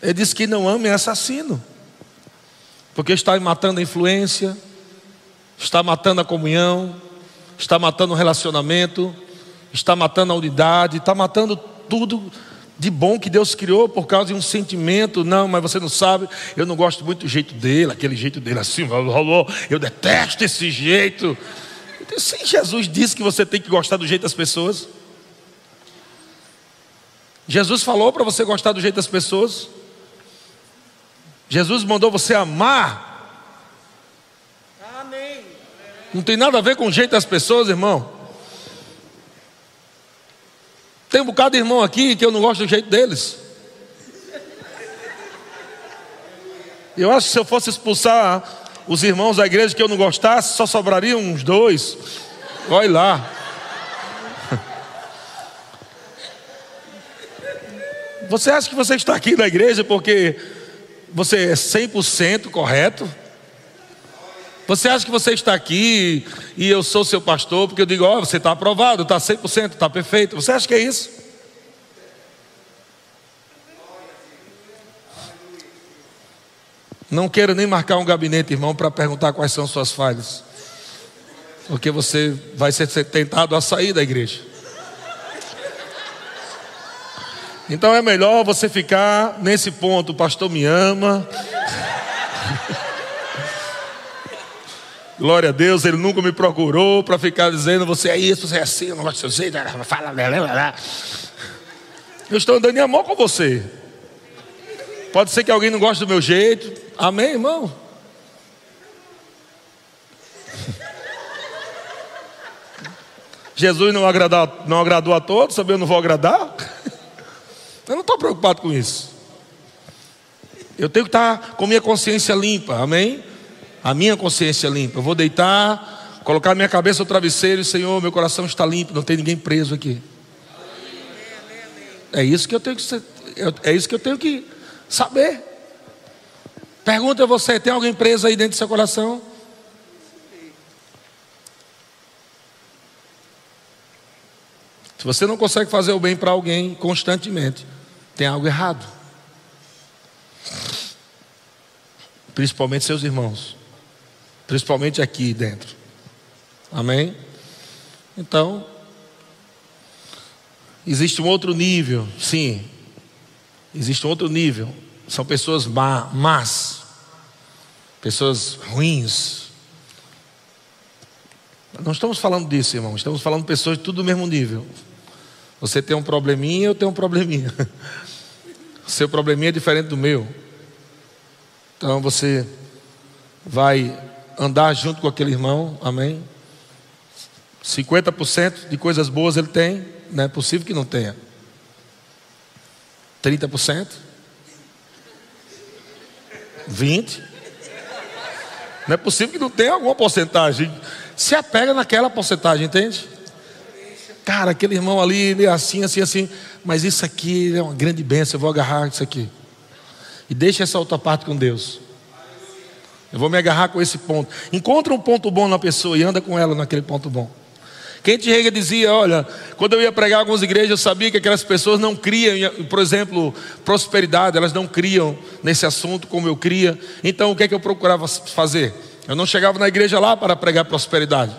Ele diz que não ama é assassino. Porque está matando a influência, está matando a comunhão, está matando o relacionamento, está matando a unidade, está matando tudo de bom que Deus criou por causa de um sentimento. Não, mas você não sabe, eu não gosto muito do jeito dele, aquele jeito dele assim, eu detesto esse jeito. Sim, Jesus disse que você tem que gostar do jeito das pessoas. Jesus falou para você gostar do jeito das pessoas. Jesus mandou você amar. Amém. Não tem nada a ver com o jeito das pessoas, irmão. Tem um bocado de irmão aqui que eu não gosto do jeito deles. Eu acho que se eu fosse expulsar os irmãos da igreja que eu não gostasse, só sobrariam uns dois. Olha lá. Você acha que você está aqui na igreja porque você é 100% correto? Você acha que você está aqui e eu sou seu pastor porque eu digo, ó, oh, você está aprovado, está 100%, está perfeito. Você acha que é isso? Não quero nem marcar um gabinete, irmão, para perguntar quais são suas falhas. Porque você vai ser tentado a sair da igreja. Então é melhor você ficar nesse ponto, o pastor me ama. Glória a Deus, ele nunca me procurou para ficar dizendo você é isso, você é assim, eu não gosto de você, fala, Eu estou andando em amor com você. Pode ser que alguém não goste do meu jeito. Amém, irmão? Jesus não, agradar, não agradou a todos, sabe eu não vou agradar? Eu não estou preocupado com isso. Eu tenho que estar com minha consciência limpa, amém? A minha consciência limpa. Eu vou deitar, colocar minha cabeça no travesseiro e, Senhor, meu coração está limpo, não tem ninguém preso aqui. É isso que eu tenho que ser, é isso que eu tenho que saber. Pergunta a você: tem alguém preso aí dentro do seu coração? Se você não consegue fazer o bem para alguém constantemente, tem algo errado. Principalmente seus irmãos principalmente aqui dentro. Amém? Então, existe um outro nível, sim. Existe um outro nível. São pessoas má, más, pessoas ruins. Não estamos falando disso, irmão. Estamos falando de pessoas de tudo do mesmo nível. Você tem um probleminha, eu tenho um probleminha. Seu probleminha é diferente do meu. Então você vai andar junto com aquele irmão, amém? 50% de coisas boas ele tem, não é possível que não tenha. 30%? 20%? Não é possível que não tenha alguma porcentagem. Se apega naquela porcentagem, entende? Cara, aquele irmão ali, ele é assim, assim, assim. Mas isso aqui é uma grande bênção, eu vou agarrar isso aqui. E deixa essa outra parte com Deus. Eu vou me agarrar com esse ponto. Encontra um ponto bom na pessoa e anda com ela naquele ponto bom. Kent Rega dizia: Olha, quando eu ia pregar algumas igrejas, eu sabia que aquelas pessoas não criam, por exemplo, prosperidade, elas não criam nesse assunto como eu cria. Então, o que é que eu procurava fazer? Eu não chegava na igreja lá para pregar prosperidade,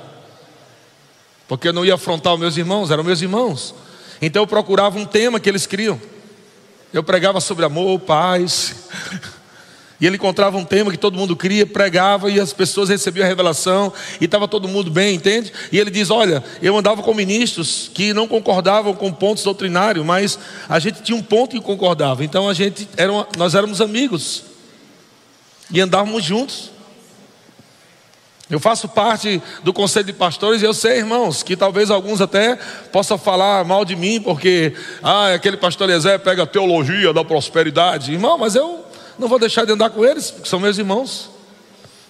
porque eu não ia afrontar os meus irmãos, eram meus irmãos. Então, eu procurava um tema que eles criam. Eu pregava sobre amor, paz. E ele encontrava um tema que todo mundo queria, pregava e as pessoas recebiam a revelação e estava todo mundo bem, entende? E ele diz: Olha, eu andava com ministros que não concordavam com pontos doutrinários, mas a gente tinha um ponto que concordava. Então a gente era, nós éramos amigos e andávamos juntos. Eu faço parte do conselho de pastores e eu sei, irmãos, que talvez alguns até possam falar mal de mim, porque ah, aquele pastor Eliezer pega a teologia da prosperidade. Irmão, mas eu não vou deixar de andar com eles, porque são meus irmãos,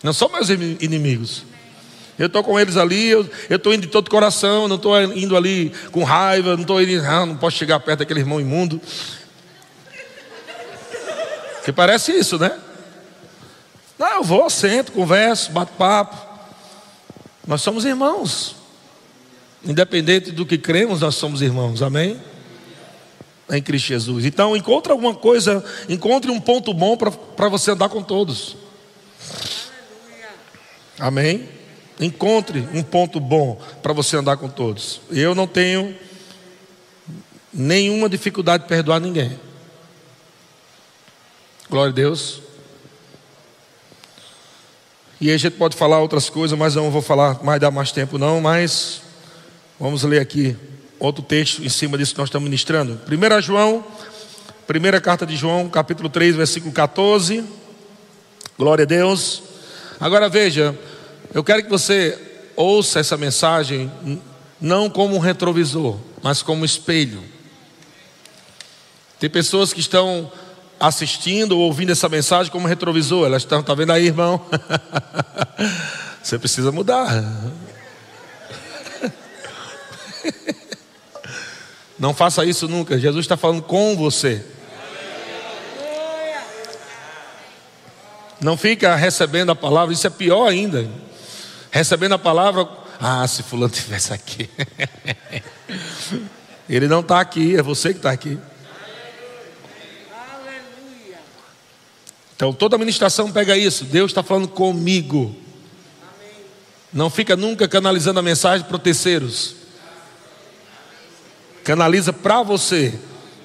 não são meus inimigos. Eu estou com eles ali, eu estou indo de todo coração, não estou indo ali com raiva, não estou indo, ah, não posso chegar perto daquele irmão imundo. Que parece isso, né? Não, eu vou, sento, converso, bato papo. Nós somos irmãos. Independente do que cremos, nós somos irmãos. Amém? Em Cristo Jesus. Então, encontre alguma coisa, encontre um ponto bom para você andar com todos. Amém? Encontre um ponto bom para você andar com todos. Eu não tenho nenhuma dificuldade de perdoar ninguém. Glória a Deus. E aí a gente pode falar outras coisas, mas eu não vou falar mais dar mais tempo não, mas vamos ler aqui outro texto em cima disso que nós estamos ministrando. 1 João, primeira carta de João, capítulo 3, versículo 14. Glória a Deus. Agora veja, eu quero que você ouça essa mensagem não como um retrovisor, mas como um espelho. Tem pessoas que estão assistindo ou ouvindo essa mensagem como retrovisor. Elas estão, tá vendo aí, irmão? Você precisa mudar. Não faça isso nunca. Jesus está falando com você. Não fica recebendo a palavra, isso é pior ainda. Recebendo a palavra, ah, se fulano tivesse aqui. Ele não está aqui, é você que está aqui. Então toda administração pega isso. Deus está falando comigo. Não fica nunca canalizando a mensagem para terceiros. Canaliza para você.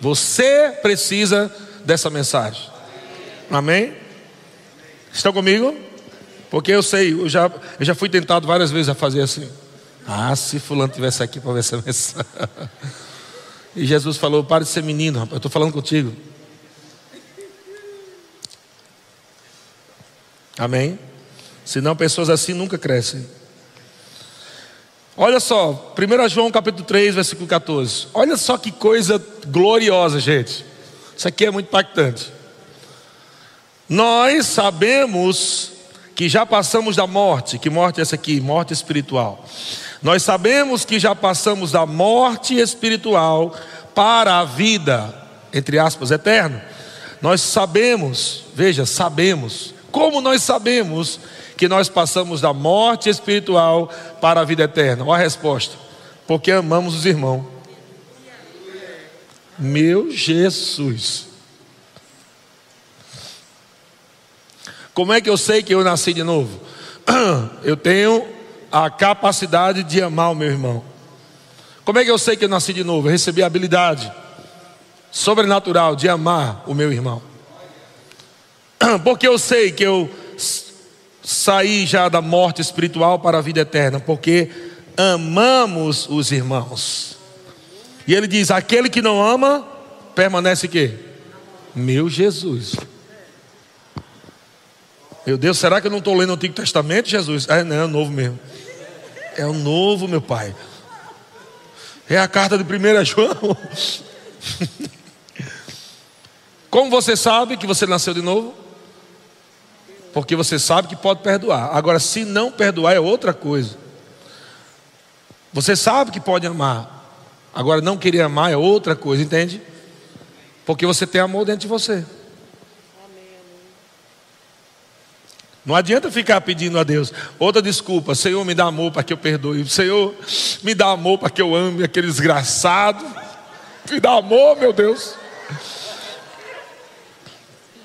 Você precisa dessa mensagem. Amém? Estão comigo? Porque eu sei, eu já, eu já fui tentado várias vezes a fazer assim. Ah, se fulano tivesse aqui para ver essa mensagem. E Jesus falou: pare de ser menino, rapaz, eu estou falando contigo. Amém? Senão pessoas assim nunca crescem. Olha só, 1 João capítulo 3, versículo 14. Olha só que coisa gloriosa, gente. Isso aqui é muito impactante. Nós sabemos que já passamos da morte, que morte é essa aqui? Morte espiritual. Nós sabemos que já passamos da morte espiritual para a vida, entre aspas, eterna. Nós sabemos, veja, sabemos como nós sabemos que nós passamos da morte espiritual para a vida eterna? Olha a resposta: porque amamos os irmãos. Meu Jesus. Como é que eu sei que eu nasci de novo? Eu tenho a capacidade de amar o meu irmão. Como é que eu sei que eu nasci de novo? Eu recebi a habilidade sobrenatural de amar o meu irmão. Porque eu sei que eu saí já da morte espiritual para a vida eterna, porque amamos os irmãos. E ele diz: aquele que não ama, permanece que? Meu Jesus. Meu Deus, será que eu não estou lendo o Antigo Testamento, Jesus? É, não, é o novo mesmo. É o novo, meu pai. É a carta de 1 João. Como você sabe que você nasceu de novo? Porque você sabe que pode perdoar. Agora, se não perdoar, é outra coisa. Você sabe que pode amar, agora não querer amar é outra coisa, entende? Porque você tem amor dentro de você. Não adianta ficar pedindo a Deus outra desculpa. Senhor, me dá amor para que eu perdoe. Senhor, me dá amor para que eu ame aquele desgraçado. Me dá amor, meu Deus.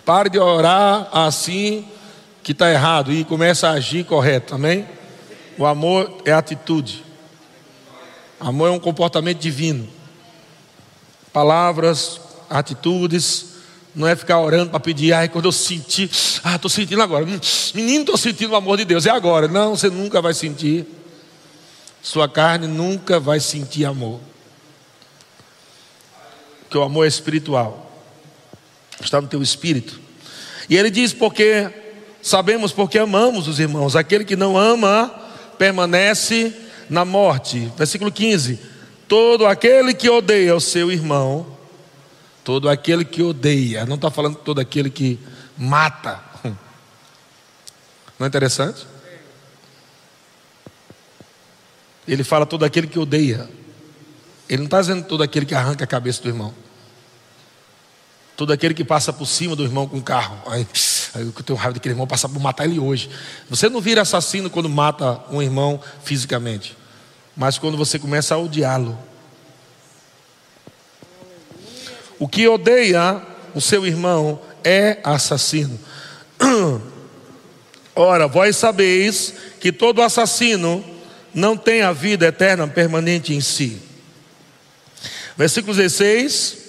Pare de orar assim que está errado e começa a agir correto, amém? O amor é atitude. Amor é um comportamento divino. Palavras, atitudes, não é ficar orando para pedir, ai, quando eu sentir, ah, estou sentindo agora. Menino, estou sentindo o amor de Deus, é agora. Não, você nunca vai sentir. Sua carne nunca vai sentir amor. Porque o amor é espiritual. Está no teu espírito. E ele diz, porque Sabemos porque amamos os irmãos. Aquele que não ama permanece na morte. Versículo 15: Todo aquele que odeia o seu irmão, todo aquele que odeia, não está falando todo aquele que mata. Não é interessante? Ele fala todo aquele que odeia. Ele não está dizendo todo aquele que arranca a cabeça do irmão. Todo aquele que passa por cima do irmão com carro. Aí eu tenho raiva daquele irmão passar por matar ele hoje. Você não vira assassino quando mata um irmão fisicamente, mas quando você começa a odiá-lo. O que odeia o seu irmão é assassino. Ora, vós sabeis que todo assassino não tem a vida eterna permanente em si. Versículo 16: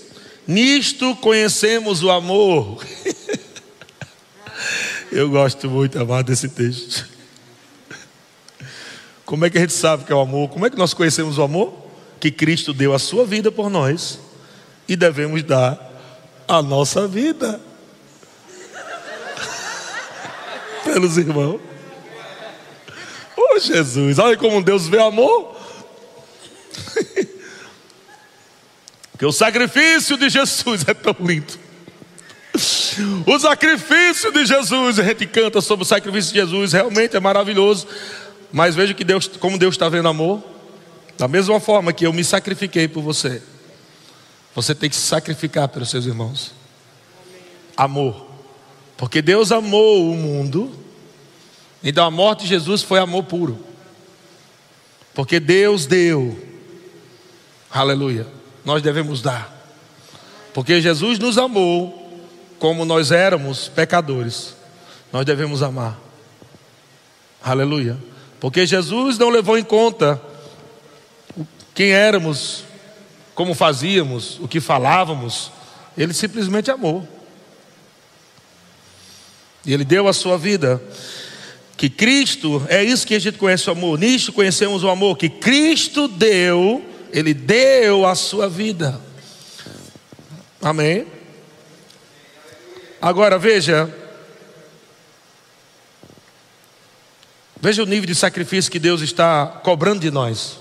Nisto conhecemos o amor. Eu gosto muito, amado, desse texto. Como é que a gente sabe que é o amor? Como é que nós conhecemos o amor? Que Cristo deu a sua vida por nós e devemos dar a nossa vida pelos irmãos. Oh Jesus, olha como Deus vê amor. Que o sacrifício de Jesus é tão lindo. O sacrifício de Jesus, a gente canta sobre o sacrifício de Jesus, realmente é maravilhoso. Mas veja que Deus, como Deus está vendo amor, da mesma forma que eu me sacrifiquei por você, você tem que se sacrificar pelos seus irmãos. Amor, porque Deus amou o mundo, então a morte de Jesus foi amor puro, porque Deus deu, aleluia, nós devemos dar, porque Jesus nos amou como nós éramos pecadores, nós devemos amar. Aleluia. Porque Jesus não levou em conta quem éramos, como fazíamos, o que falávamos, ele simplesmente amou. E ele deu a sua vida. Que Cristo, é isso que a gente conhece o amor, nisto conhecemos o amor, que Cristo deu, ele deu a sua vida. Amém? Agora veja, veja o nível de sacrifício que Deus está cobrando de nós.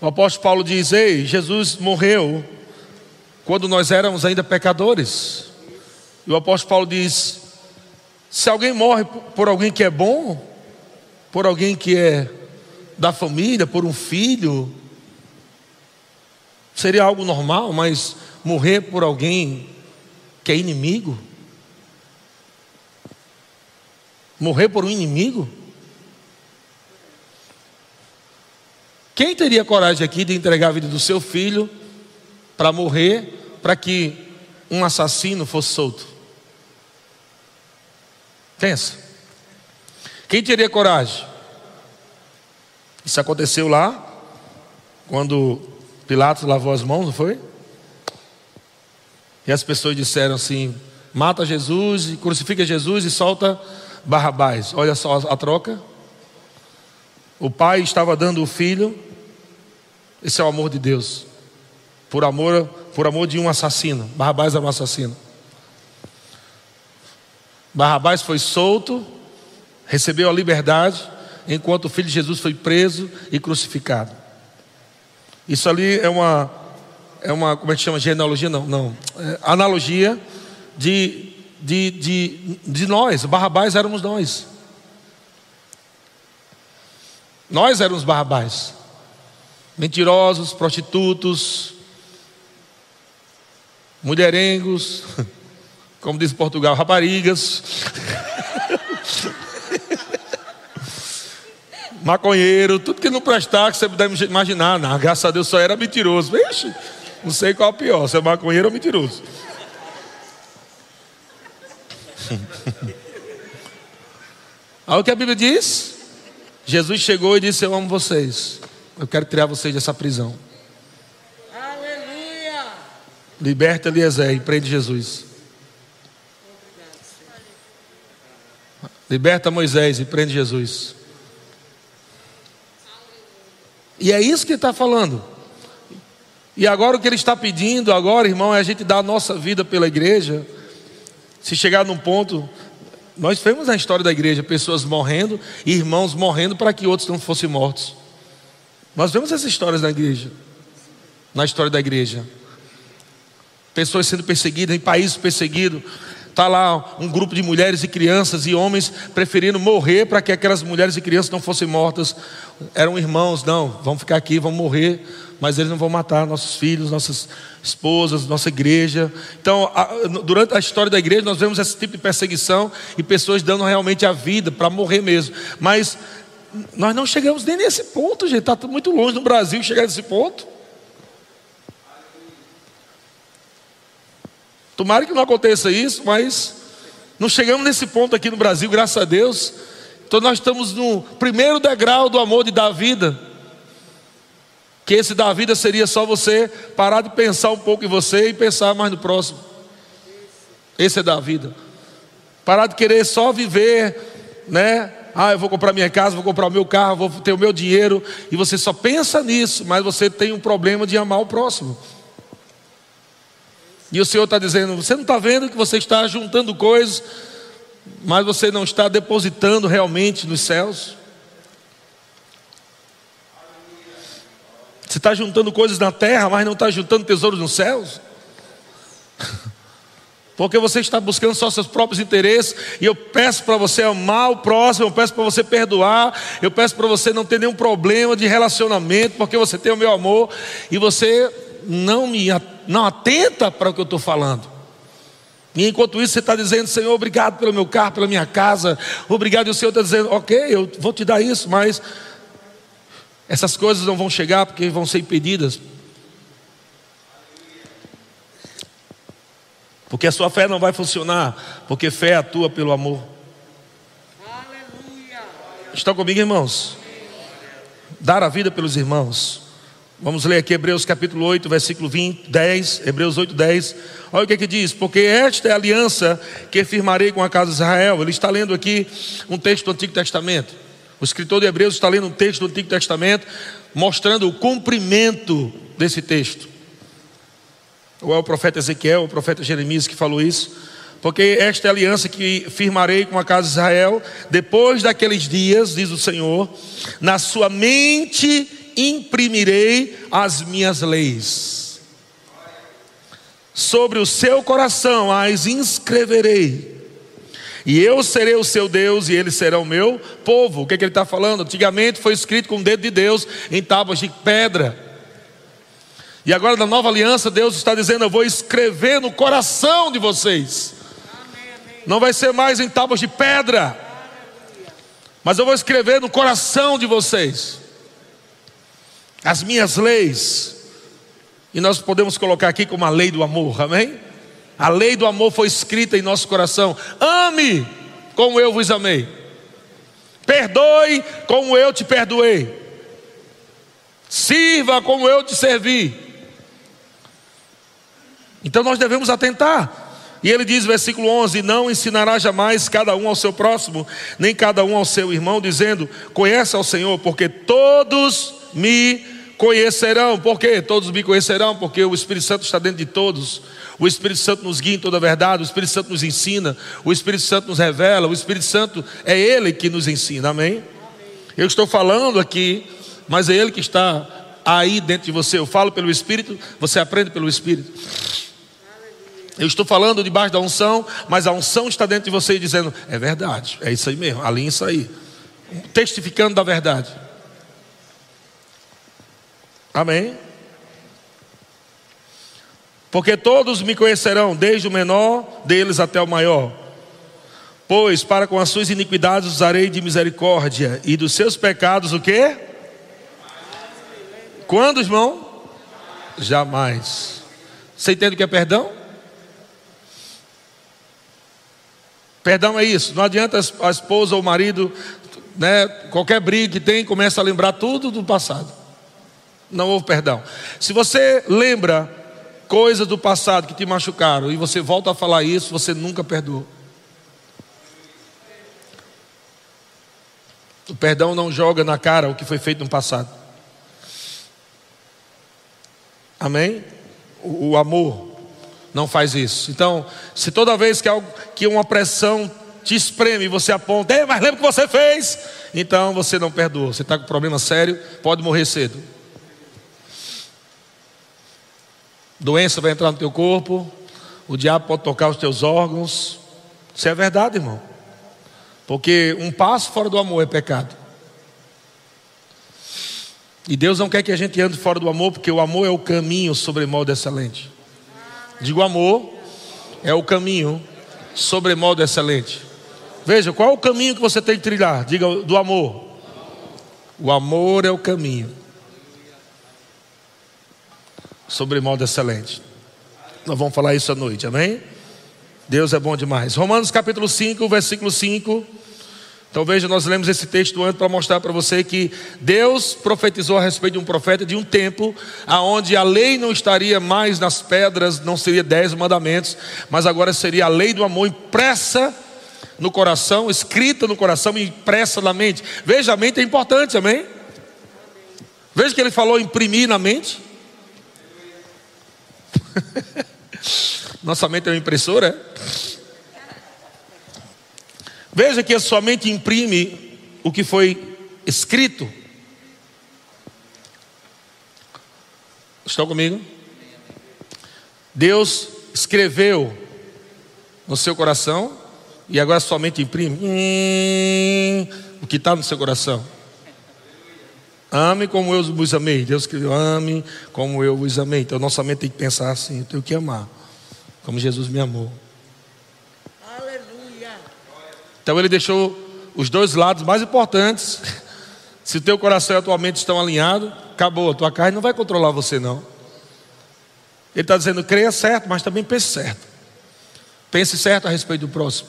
O apóstolo Paulo diz: Ei, Jesus morreu quando nós éramos ainda pecadores. E o apóstolo Paulo diz: Se alguém morre por alguém que é bom, por alguém que é da família, por um filho, seria algo normal, mas morrer por alguém que é inimigo? Morrer por um inimigo? Quem teria coragem aqui de entregar a vida do seu filho para morrer, para que um assassino fosse solto? Pensa. Quem teria coragem? Isso aconteceu lá, quando Pilatos lavou as mãos, não foi? E as pessoas disseram assim: mata Jesus, crucifica Jesus e solta Barrabás. Olha só a troca. O pai estava dando o filho. Esse é o amor de Deus. Por amor, por amor de um assassino. Barrabás era um assassino. Barrabás foi solto, recebeu a liberdade, enquanto o filho de Jesus foi preso e crucificado. Isso ali é uma é uma, como é que chama? Genealogia? Não, não. É, analogia de, de, de, de nós. Barrabás éramos nós. Nós éramos Barrabás. Mentirosos, prostitutos, mulherengos, como diz Portugal, raparigas. maconheiro, tudo que não prestar, que você deve imaginar. Não, graças a Deus só era mentiroso. Vixe, não sei qual é o pior, se é maconheiro ou mentiroso. Olha o que a Bíblia diz. Jesus chegou e disse: Eu amo vocês. Eu quero tirar vocês dessa prisão. Aleluia. Liberta Eliezer e prende Jesus. Liberta Moisés e prende Jesus. E é isso que ele está falando. E agora o que ele está pedindo agora, irmão, é a gente dar a nossa vida pela igreja. Se chegar num ponto, nós vemos na história da igreja pessoas morrendo, irmãos morrendo para que outros não fossem mortos. Nós vemos essas histórias na igreja, na história da igreja. Pessoas sendo perseguidas em países perseguidos. Está lá um grupo de mulheres e crianças e homens preferindo morrer para que aquelas mulheres e crianças não fossem mortas. Eram irmãos, não, vamos ficar aqui, vamos morrer mas eles não vão matar nossos filhos, nossas esposas, nossa igreja. Então, durante a história da igreja, nós vemos esse tipo de perseguição e pessoas dando realmente a vida para morrer mesmo. Mas nós não chegamos nem nesse ponto, gente. Está muito longe no Brasil chegar nesse ponto. Tomara que não aconteça isso, mas Não chegamos nesse ponto aqui no Brasil, graças a Deus. Então nós estamos no primeiro degrau do amor de dar vida. Que esse dar vida seria só você parar de pensar um pouco em você e pensar mais no próximo. Esse é dar vida. Parar de querer só viver, né? Ah, eu vou comprar minha casa, vou comprar o meu carro, vou ter o meu dinheiro, e você só pensa nisso, mas você tem um problema de amar o próximo. E o Senhor está dizendo: você não está vendo que você está juntando coisas, mas você não está depositando realmente nos céus? Você está juntando coisas na terra, mas não está juntando tesouros nos céus? Porque você está buscando só seus próprios interesses, e eu peço para você amar o próximo, eu peço para você perdoar, eu peço para você não ter nenhum problema de relacionamento, porque você tem o meu amor, e você não me não atenta para o que eu estou falando. E enquanto isso você está dizendo, Senhor, obrigado pelo meu carro, pela minha casa, obrigado, e o Senhor está dizendo, ok, eu vou te dar isso, mas essas coisas não vão chegar porque vão ser impedidas. Porque a sua fé não vai funcionar, porque fé atua pelo amor. Aleluia. Estão comigo, irmãos? Dar a vida pelos irmãos. Vamos ler aqui Hebreus capítulo 8, versículo 20, 10, Hebreus 8, 10. Olha o que, é que diz: Porque esta é a aliança que firmarei com a casa de Israel. Ele está lendo aqui um texto do Antigo Testamento. O escritor de Hebreus está lendo um texto do Antigo Testamento, mostrando o cumprimento desse texto. Ou é o profeta Ezequiel, ou o profeta Jeremias que falou isso. Porque esta é a aliança que firmarei com a casa de Israel, depois daqueles dias, diz o Senhor, na sua mente imprimirei as minhas leis. Sobre o seu coração as inscreverei. E eu serei o seu Deus e ele será o meu povo. O que, é que ele está falando? Antigamente foi escrito com o dedo de Deus em tábuas de pedra. E agora na nova aliança, Deus está dizendo: Eu vou escrever no coração de vocês. Não vai ser mais em tábuas de pedra, mas eu vou escrever no coração de vocês as minhas leis, e nós podemos colocar aqui como a lei do amor, amém? A lei do amor foi escrita em nosso coração. Ame como eu vos amei, perdoe como eu te perdoei, sirva como eu te servi. Então nós devemos atentar. E ele diz, versículo 11: Não ensinará jamais cada um ao seu próximo, nem cada um ao seu irmão, dizendo: Conhece ao Senhor, porque todos me conhecerão. Por quê? Todos me conhecerão, porque o Espírito Santo está dentro de todos. O Espírito Santo nos guia em toda a verdade, o Espírito Santo nos ensina, o Espírito Santo nos revela, o Espírito Santo é Ele que nos ensina, amém? amém. Eu estou falando aqui, mas é Ele que está aí dentro de você. Eu falo pelo Espírito, você aprende pelo Espírito. Eu estou falando debaixo da unção, mas a unção está dentro de você dizendo: é verdade, é isso aí mesmo, alinha isso aí. Testificando da verdade. Amém? Porque todos me conhecerão, desde o menor deles até o maior. Pois para com as suas iniquidades usarei de misericórdia, e dos seus pecados o quê? Quando, irmão? Jamais. Você entende o que é perdão? Perdão é isso. Não adianta a esposa ou o marido, né, qualquer briga que tem, começa a lembrar tudo do passado não houve perdão. Se você lembra coisas do passado que te machucaram e você volta a falar isso, você nunca perdoou. O perdão não joga na cara o que foi feito no passado. Amém? O, o amor não faz isso. Então, se toda vez que, algo, que uma pressão te espreme e você aponta, mas lembra o que você fez? Então você não perdoou. Você está com problema sério, pode morrer cedo. Doença vai entrar no teu corpo, o diabo pode tocar os teus órgãos. Isso é verdade, irmão. Porque um passo fora do amor é pecado. E Deus não quer que a gente ande fora do amor, porque o amor é o caminho sobre modo excelente. Digo amor é o caminho sobre modo excelente. Veja, qual é o caminho que você tem que trilhar? Diga do amor. O amor é o caminho sobre modo excelente. Nós vamos falar isso à noite, amém? Deus é bom demais. Romanos capítulo 5, versículo 5. Então veja, nós lemos esse texto antes para mostrar para você que Deus profetizou a respeito de um profeta de um tempo aonde a lei não estaria mais nas pedras, não seria dez mandamentos, mas agora seria a lei do amor impressa no coração, escrita no coração e impressa na mente. Veja, a mente é importante, amém? Veja que ele falou imprimir na mente. Nossa mente é uma impressora? Veja que a sua mente imprime o que foi escrito. Estão comigo? Deus escreveu no seu coração e agora sua mente imprime hum, o que está no seu coração. Ame como eu vos amei. Deus escreveu: ame como eu vos amei. Então nossa mente tem que pensar assim: eu tenho que amar, como Jesus me amou. Então ele deixou os dois lados mais importantes. Se o teu coração e a tua mente estão alinhados, acabou, a tua carne não vai controlar você não. Ele está dizendo, creia certo, mas também pense certo. Pense certo a respeito do próximo.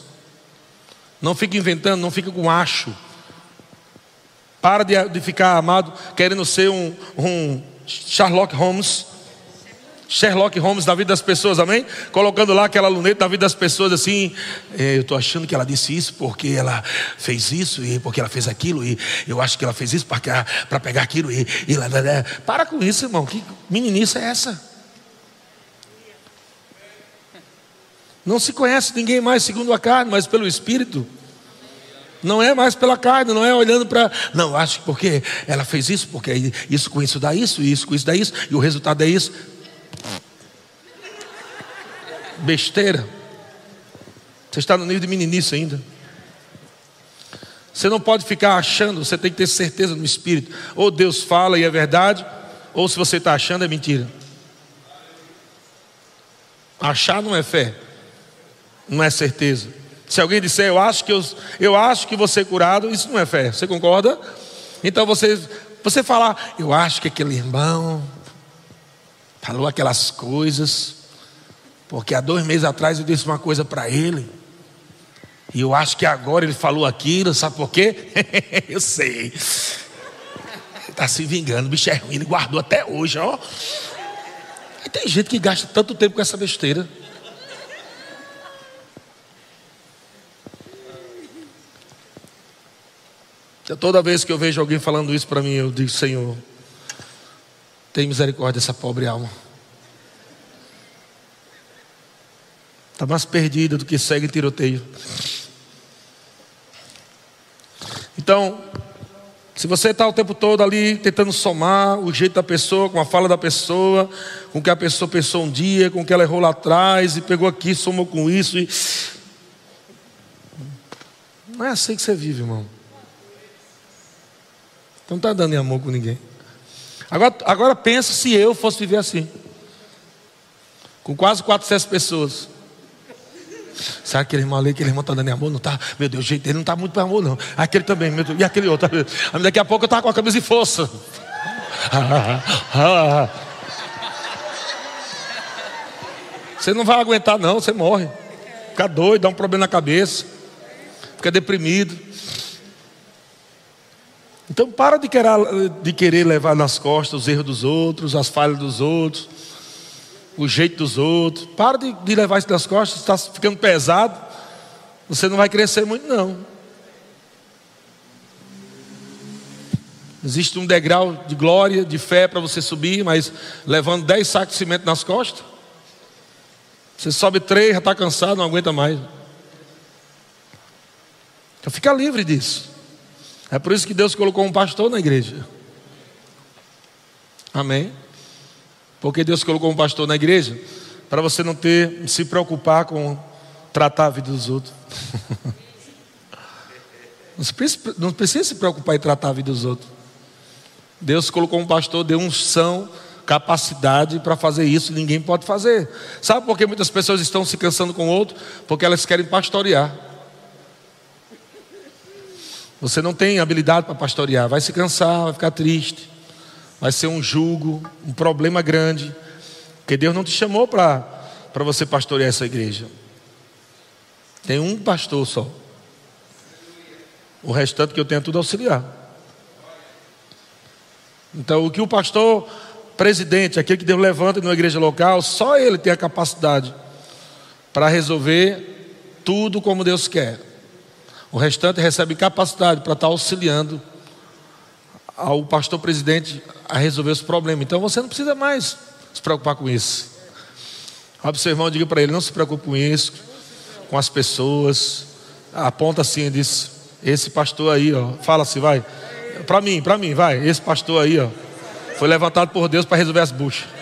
Não fique inventando, não fique com acho. Para de, de ficar amado, querendo ser um, um Sherlock Holmes Sherlock Holmes da vida das pessoas, amém? Colocando lá aquela luneta na vida das pessoas assim, é, eu estou achando que ela disse isso porque ela fez isso e porque ela fez aquilo e eu acho que ela fez isso para pegar aquilo e, e lá, lá, lá. para com isso, irmão. Que meninice é essa? Não se conhece ninguém mais segundo a carne, mas pelo Espírito. Não é mais pela carne, não é olhando para. Não, acho que porque ela fez isso, porque isso com isso dá isso, isso com isso dá isso, e o resultado é isso. Besteira. Você está no nível de meninice ainda. Você não pode ficar achando, você tem que ter certeza no espírito. Ou Deus fala e é verdade, ou se você está achando é mentira. Achar não é fé, não é certeza. Se alguém disser, eu acho que eu, eu acho que você é curado, isso não é fé. Você concorda? Então você, você falar, eu acho que aquele irmão falou aquelas coisas, porque há dois meses atrás eu disse uma coisa para ele, e eu acho que agora ele falou aquilo, sabe por quê? eu sei. Está se vingando, o bicho é ruim, ele guardou até hoje, ó. E tem gente que gasta tanto tempo com essa besteira. Toda vez que eu vejo alguém falando isso para mim, eu digo, Senhor, tem misericórdia dessa pobre alma. Está mais perdida do que segue tiroteio. Então, se você está o tempo todo ali tentando somar o jeito da pessoa, com a fala da pessoa, com o que a pessoa pensou um dia, com o que ela errou lá atrás, e pegou aqui, somou com isso, e... não é assim que você vive, irmão. Então não está dando em amor com ninguém. Agora, agora pensa se eu fosse viver assim. Com quase 400 pessoas. Sabe aquele irmão ali, aquele irmão está dando amor? Não está? Meu Deus, jeito dele não está muito para amor, não. Aquele também, meu Deus. E aquele outro. Daqui a pouco eu estava com a camisa de força. Você não vai aguentar, não, você morre. Fica doido, dá um problema na cabeça. Fica deprimido. Então para de querer, de querer levar nas costas os erros dos outros, as falhas dos outros, o jeito dos outros. Para de, de levar isso nas costas, está ficando pesado. Você não vai crescer muito, não. Existe um degrau de glória, de fé para você subir, mas levando dez sacos de cimento nas costas. Você sobe três, já está cansado, não aguenta mais. Então fica livre disso. É por isso que Deus colocou um pastor na igreja. Amém? Porque Deus colocou um pastor na igreja para você não ter se preocupar com tratar a vida dos outros. Não precisa se preocupar em tratar a vida dos outros. Deus colocou um pastor, deu unção, capacidade para fazer isso, ninguém pode fazer. Sabe por que muitas pessoas estão se cansando com o outro? Porque elas querem pastorear. Você não tem habilidade para pastorear, vai se cansar, vai ficar triste, vai ser um jugo, um problema grande, porque Deus não te chamou para você pastorear essa igreja. Tem um pastor só. O restante que eu tenho é tudo auxiliar. Então, o que o pastor presidente, aquele que Deus levanta numa igreja local, só ele tem a capacidade para resolver tudo como Deus quer. O restante recebe capacidade para estar auxiliando ao pastor presidente a resolver os problemas. Então você não precisa mais se preocupar com isso. Olha para seu irmão, diga para ele: não se preocupe com isso, com as pessoas. Aponta assim e diz: esse pastor aí, ó, fala assim, vai. Para mim, para mim, vai. Esse pastor aí, ó, foi levantado por Deus para resolver as buchas.